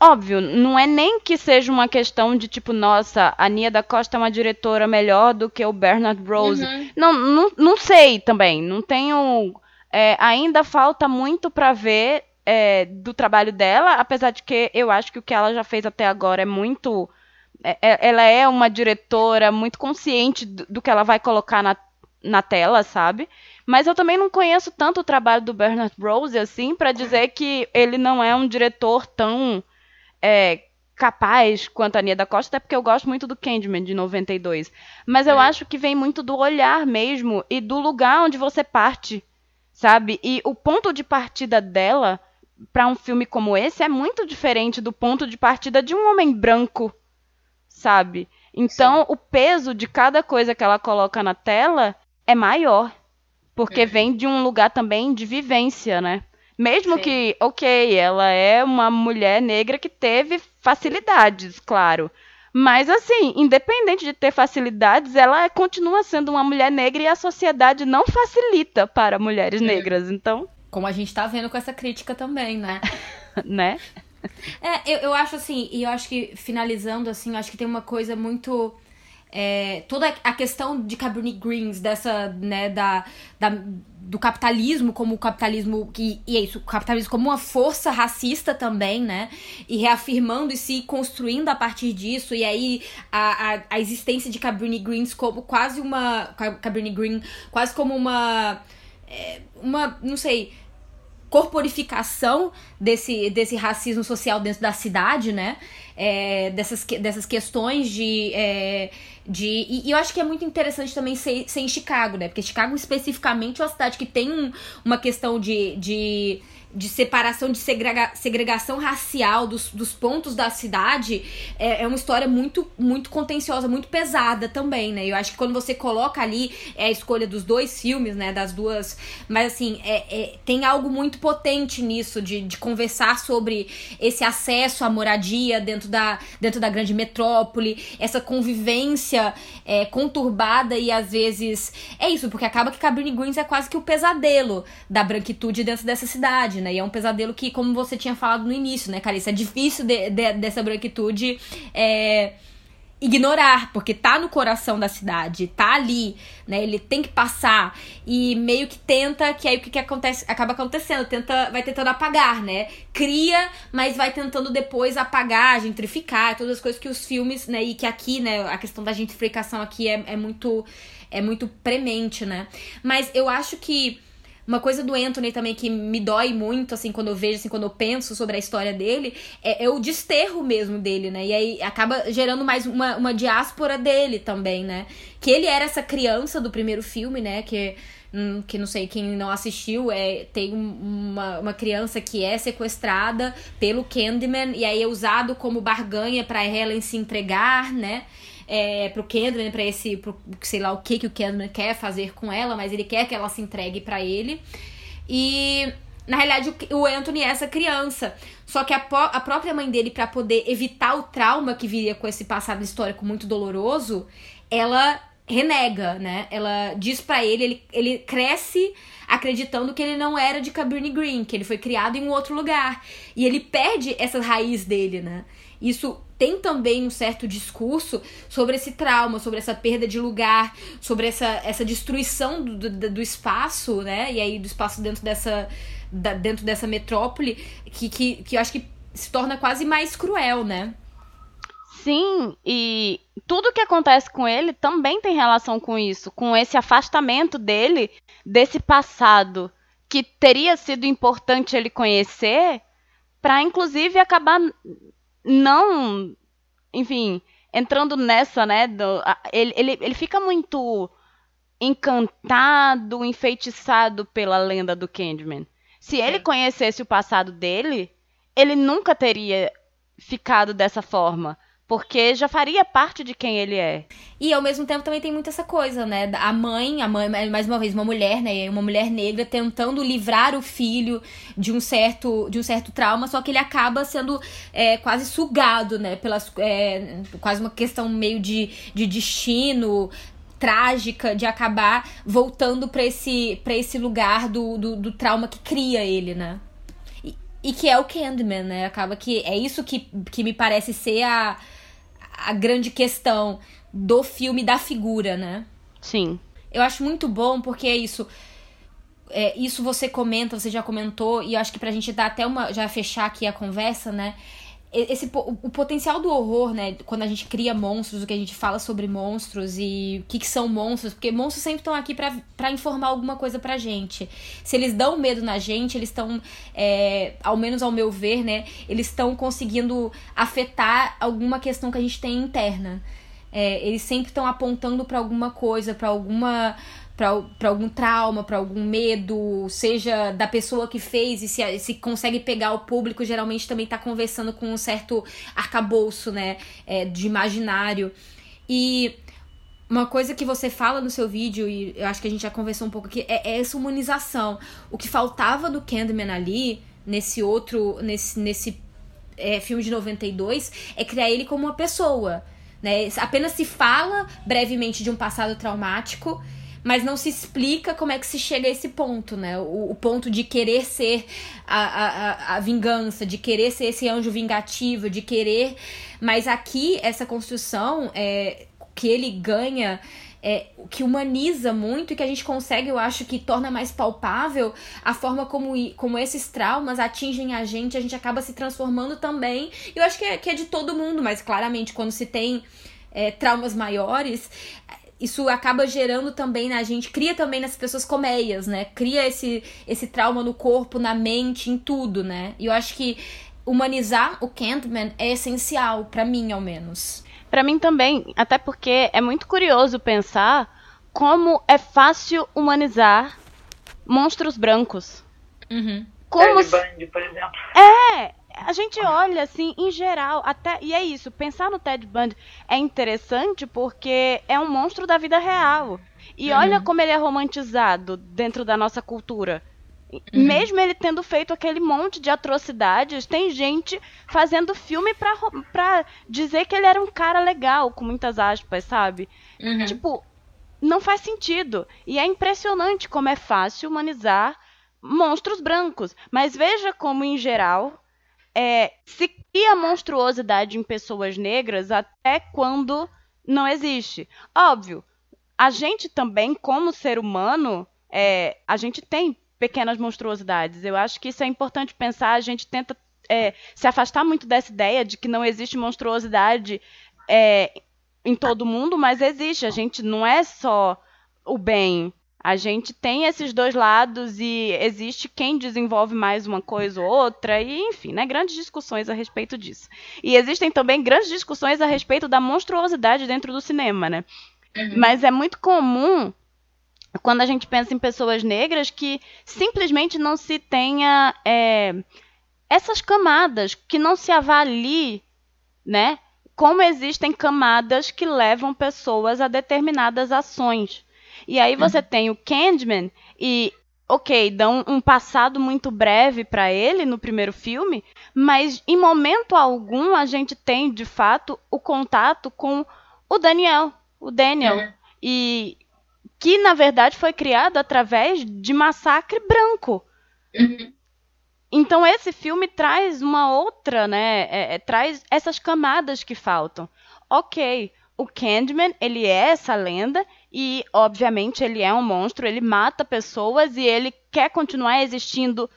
Óbvio, não é nem que seja uma questão de tipo, nossa, a Nia da Costa é uma diretora melhor do que o Bernard Rose. Uhum. Não, não, não sei também. Não tenho. É, ainda falta muito para ver é, do trabalho dela, apesar de que eu acho que o que ela já fez até agora é muito. É, é ela é uma diretora muito consciente do, do, que ela vai colocar na, na tela, sabe? Mas eu também não conheço tanto o trabalho do Bernard Rose assim para dizer que ele não é um diretor tão é, capaz quanto a Nia da Costa, até porque eu gosto muito do Candyman de 92. Mas eu é. acho que vem muito do olhar mesmo e do lugar onde você parte, sabe? E o ponto de partida dela para um filme como esse é muito diferente do ponto de partida de um homem branco, sabe? Então, Sim. o peso de cada coisa que ela coloca na tela é maior, porque é. vem de um lugar também de vivência, né? Mesmo Sim. que, ok, ela é uma mulher negra que teve facilidades, claro. Mas, assim, independente de ter facilidades, ela continua sendo uma mulher negra e a sociedade não facilita para mulheres é. negras. Então, como a gente tá vendo com essa crítica também, né? né? É, eu, eu acho assim, e eu acho que finalizando assim, eu acho que tem uma coisa muito. É, toda a questão de Cabernet Greens, dessa, né, da, da, do capitalismo como o capitalismo que e é isso, o capitalismo como uma força racista também, né? E reafirmando e se construindo a partir disso, e aí a, a, a existência de Cabernet Greens como quase uma Cabernet Green, quase como uma é, uma, não sei, corporificação desse, desse racismo social dentro da cidade, né? É, dessas, dessas questões de. É, de e, e, eu acho que é muito interessante também ser, ser em Chicago, né? Porque Chicago, especificamente, é uma cidade que tem um, uma questão de, de de separação, de segrega, segregação racial dos, dos pontos da cidade é, é, uma história muito, muito contenciosa, muito pesada também, né? Eu acho que quando você coloca ali é a escolha dos dois filmes, né? Das duas. Mas assim, é, é, tem algo muito potente nisso, de, de conversar sobre esse acesso à moradia dentro da, dentro da grande metrópole, essa convivência é, conturbada e às vezes. É isso, porque acaba que Cabrini Greens é quase que o pesadelo da branquitude dentro dessa cidade, né? E é um pesadelo que, como você tinha falado no início, né, Carissa? É difícil de, de, dessa branquitude é, ignorar, porque tá no coração da cidade, tá ali, né? Ele tem que passar e meio que tenta, que aí o que, que acontece, acaba acontecendo, tenta, vai tentando apagar, né? Cria, mas vai tentando depois apagar, gentrificar, todas as coisas que os filmes, né? E que aqui, né, a questão da gentrificação aqui é, é muito é muito premente, né? Mas eu acho que uma coisa do Anthony também que me dói muito, assim, quando eu vejo, assim, quando eu penso sobre a história dele, é, é o desterro mesmo dele, né? E aí acaba gerando mais uma, uma diáspora dele também, né? Que ele era essa criança do primeiro filme, né? Que hum, que não sei quem não assistiu, é tem uma, uma criança que é sequestrada pelo Candyman e aí é usado como barganha para Helen se entregar, né? É, pro Kendrick, para esse, pro, sei lá o que que o Kendrick quer fazer com ela, mas ele quer que ela se entregue para ele. E na realidade o Anthony é essa criança. Só que a, a própria mãe dele, para poder evitar o trauma que viria com esse passado histórico muito doloroso, ela renega, né? Ela diz para ele, ele, ele cresce acreditando que ele não era de Cabrini Green, que ele foi criado em um outro lugar. E ele perde essa raiz dele, né? Isso tem também um certo discurso sobre esse trauma, sobre essa perda de lugar, sobre essa, essa destruição do, do, do espaço, né? E aí do espaço dentro dessa, da, dentro dessa metrópole, que, que, que eu acho que se torna quase mais cruel, né? Sim, e tudo que acontece com ele também tem relação com isso, com esse afastamento dele desse passado que teria sido importante ele conhecer, para inclusive acabar não, enfim, entrando nessa, né? Do, ele, ele, ele fica muito encantado, enfeitiçado pela lenda do Candyman. Se ele conhecesse o passado dele, ele nunca teria ficado dessa forma. Porque já faria parte de quem ele é. E ao mesmo tempo também tem muito essa coisa, né? A mãe, a mãe, mais uma vez, uma mulher, né? Uma mulher negra tentando livrar o filho de um certo, de um certo trauma, só que ele acaba sendo é, quase sugado, né? Pelas, é, quase uma questão meio de, de destino, trágica de acabar voltando para esse, pra esse lugar do, do, do, trauma que cria ele, né? E, e, que é o Candyman, né? Acaba que é isso que, que me parece ser a, a grande questão do filme, da figura, né? Sim. Eu acho muito bom porque é isso. É, isso você comenta, você já comentou, e eu acho que pra gente dar até uma. já fechar aqui a conversa, né? Esse o potencial do horror, né? Quando a gente cria monstros, o que a gente fala sobre monstros e o que, que são monstros, porque monstros sempre estão aqui para informar alguma coisa pra gente. Se eles dão medo na gente, eles estão, é, ao menos ao meu ver, né? Eles estão conseguindo afetar alguma questão que a gente tem interna. É, eles sempre estão apontando para alguma coisa, para alguma para algum trauma, para algum medo, seja da pessoa que fez e se, se consegue pegar o público, geralmente também tá conversando com um certo arcabouço, né, é, de imaginário. E uma coisa que você fala no seu vídeo, e eu acho que a gente já conversou um pouco aqui, é, é essa humanização. O que faltava no Candyman ali, nesse outro, nesse, nesse é, filme de 92, é criar ele como uma pessoa. Né? Apenas se fala brevemente de um passado traumático mas não se explica como é que se chega a esse ponto, né? O, o ponto de querer ser a, a, a vingança, de querer ser esse anjo vingativo, de querer. Mas aqui, essa construção é, que ele ganha. É, que humaniza muito e que a gente consegue, eu acho que torna mais palpável a forma como, como esses traumas atingem a gente, a gente acaba se transformando também. Eu acho que é, que é de todo mundo, mas claramente quando se tem é, traumas maiores, isso acaba gerando também na gente, cria também nas pessoas colmeias, né? Cria esse, esse trauma no corpo, na mente, em tudo, né? E eu acho que humanizar o Candyman é essencial, para mim, ao menos. para mim também, até porque é muito curioso pensar como é fácil humanizar monstros brancos. Uhum. Como Ted Bundy, por exemplo. É, a gente olha assim, em geral, até e é isso, pensar no Ted Bundy é interessante porque é um monstro da vida real. E uhum. olha como ele é romantizado dentro da nossa cultura. Uhum. Mesmo ele tendo feito aquele monte de atrocidades, tem gente fazendo filme pra, pra dizer que ele era um cara legal, com muitas aspas, sabe? Uhum. Tipo, não faz sentido. E é impressionante como é fácil humanizar monstros brancos. Mas veja como, em geral, é, se cria monstruosidade em pessoas negras até quando não existe. Óbvio, a gente também, como ser humano, é, a gente tem pequenas monstruosidades. Eu acho que isso é importante pensar. A gente tenta é, se afastar muito dessa ideia de que não existe monstruosidade é, em todo mundo, mas existe. A gente não é só o bem. A gente tem esses dois lados e existe quem desenvolve mais uma coisa ou outra, e enfim, né, grandes discussões a respeito disso. E existem também grandes discussões a respeito da monstruosidade dentro do cinema, né? Uhum. Mas é muito comum quando a gente pensa em pessoas negras que simplesmente não se tenha é, essas camadas, que não se avalie, né? Como existem camadas que levam pessoas a determinadas ações. E aí você uhum. tem o Candyman e ok, dão um passado muito breve para ele no primeiro filme, mas em momento algum a gente tem de fato o contato com o Daniel, o Daniel, uhum. e que na verdade foi criado através de massacre branco. Uhum. Então esse filme traz uma outra, né? É, é, traz essas camadas que faltam. Ok, o Candyman ele é essa lenda e, obviamente, ele é um monstro, ele mata pessoas e ele quer continuar existindo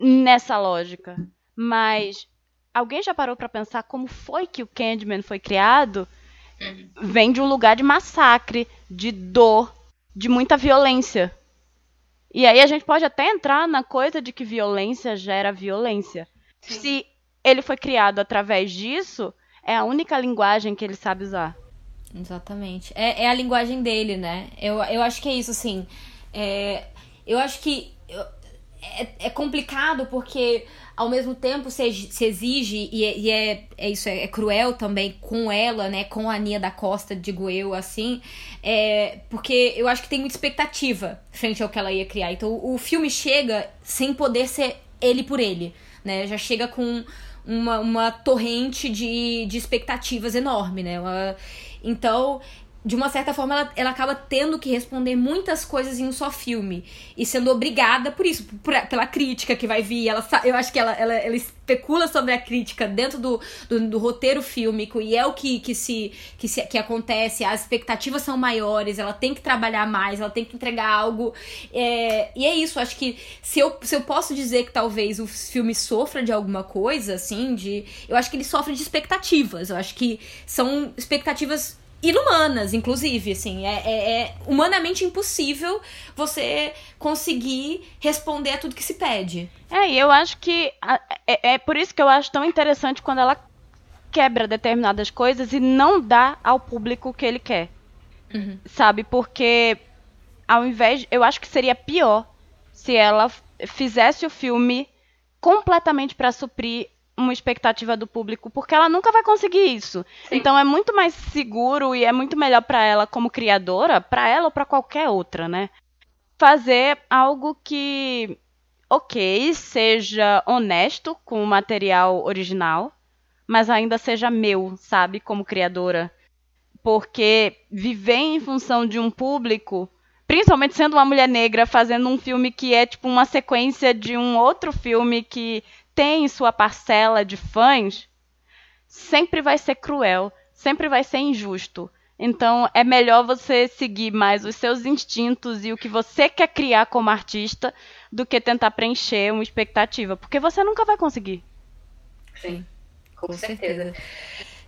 nessa lógica. Mas alguém já parou para pensar como foi que o Candyman foi criado? Vem de um lugar de massacre, de dor, de muita violência. E aí a gente pode até entrar na coisa de que violência gera violência. Sim. Se ele foi criado através disso, é a única linguagem que ele sabe usar. Exatamente. É, é a linguagem dele, né? Eu, eu acho que é isso, assim. É, eu acho que eu, é, é complicado porque ao mesmo tempo se, se exige, e, é, e é, é, isso, é, é, cruel também com ela, né? Com a Aninha da Costa, digo eu, assim. É, porque eu acho que tem muita expectativa frente ao que ela ia criar. Então o filme chega sem poder ser ele por ele, né? Já chega com uma, uma torrente de, de expectativas enorme, né? Uma, então, de uma certa forma, ela, ela acaba tendo que responder muitas coisas em um só filme. E sendo obrigada por isso, por, pela crítica que vai vir. Ela, eu acho que ela, ela, ela especula sobre a crítica dentro do, do, do, roteiro fílmico. E é o que, que, se, que, se, que acontece. As expectativas são maiores, ela tem que trabalhar mais, ela tem que entregar algo. É, e é isso, acho que se eu, se eu posso dizer que talvez o filme sofra de alguma coisa, assim, de. Eu acho que ele sofre de expectativas. Eu acho que são expectativas inumanas, inclusive, assim, é, é, é, humanamente impossível você conseguir responder a tudo que se pede. É, e eu acho que é, é por isso que eu acho tão interessante quando ela quebra determinadas coisas e não dá ao público o que ele quer, uhum. sabe? Porque ao invés, eu acho que seria pior se ela fizesse o filme completamente para suprir uma expectativa do público, porque ela nunca vai conseguir isso. Sim. Então é muito mais seguro e é muito melhor para ela como criadora, para ela ou para qualquer outra, né? Fazer algo que OK, seja honesto com o material original, mas ainda seja meu, sabe, como criadora. Porque viver em função de um público principalmente sendo uma mulher negra fazendo um filme que é tipo uma sequência de um outro filme que tem sua parcela de fãs, sempre vai ser cruel, sempre vai ser injusto. Então é melhor você seguir mais os seus instintos e o que você quer criar como artista do que tentar preencher uma expectativa, porque você nunca vai conseguir. Sim, com, com certeza. certeza.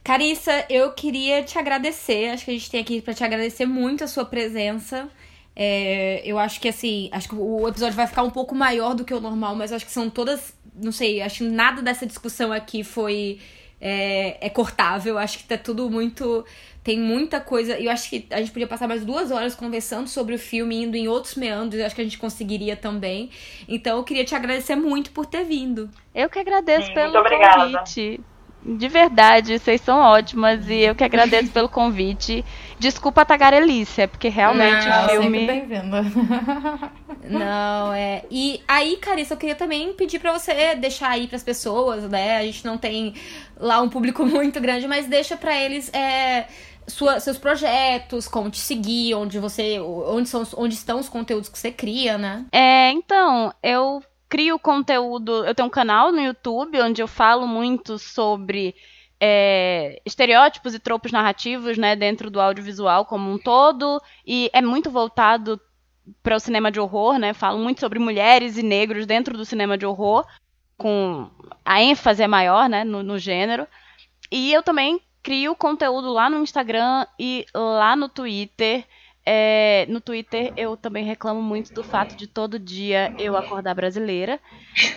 Carissa, eu queria te agradecer. Acho que a gente tem aqui para te agradecer muito a sua presença. É, eu acho que assim, acho que o episódio vai ficar um pouco maior do que o normal, mas acho que são todas não sei, acho que nada dessa discussão aqui foi. É, é cortável, acho que tá tudo muito. Tem muita coisa. Eu acho que a gente podia passar mais duas horas conversando sobre o filme, indo em outros meandros, eu acho que a gente conseguiria também. Então eu queria te agradecer muito por ter vindo. Eu que agradeço Sim, pelo convite. De verdade, vocês são ótimas e eu que agradeço pelo convite. Desculpa a tagarelice, é porque realmente Não, o filme. bem-vinda. Não, é. E aí, Carissa, eu queria também pedir para você deixar aí para as pessoas, né? A gente não tem lá um público muito grande, mas deixa para eles é, sua, seus projetos, como te seguir, onde você, onde são, onde estão os conteúdos que você cria, né? É, então, eu crio conteúdo. Eu tenho um canal no YouTube onde eu falo muito sobre é, estereótipos e tropos narrativos né, dentro do audiovisual como um todo. E é muito voltado para o cinema de horror, né? Falo muito sobre mulheres e negros dentro do cinema de horror, com a ênfase é maior, né, no, no gênero. E eu também crio conteúdo lá no Instagram e lá no Twitter. É, no Twitter eu também reclamo muito do fato de todo dia eu acordar brasileira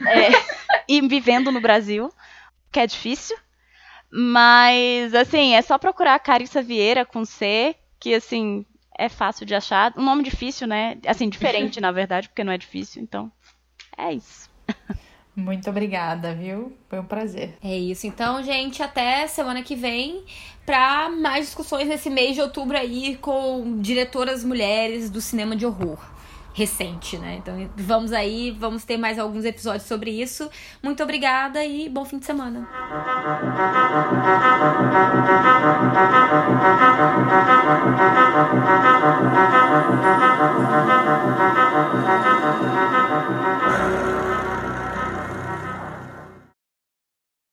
é, e vivendo no Brasil, que é difícil. Mas, assim, é só procurar Carissa Vieira com C, que, assim, é fácil de achar. Um nome difícil, né? Assim, diferente, na verdade, porque não é difícil. Então, é isso. Muito obrigada, viu? Foi um prazer. É isso. Então, gente, até semana que vem para mais discussões nesse mês de outubro aí com diretoras mulheres do cinema de horror recente, né? Então, vamos aí, vamos ter mais alguns episódios sobre isso. Muito obrigada e bom fim de semana.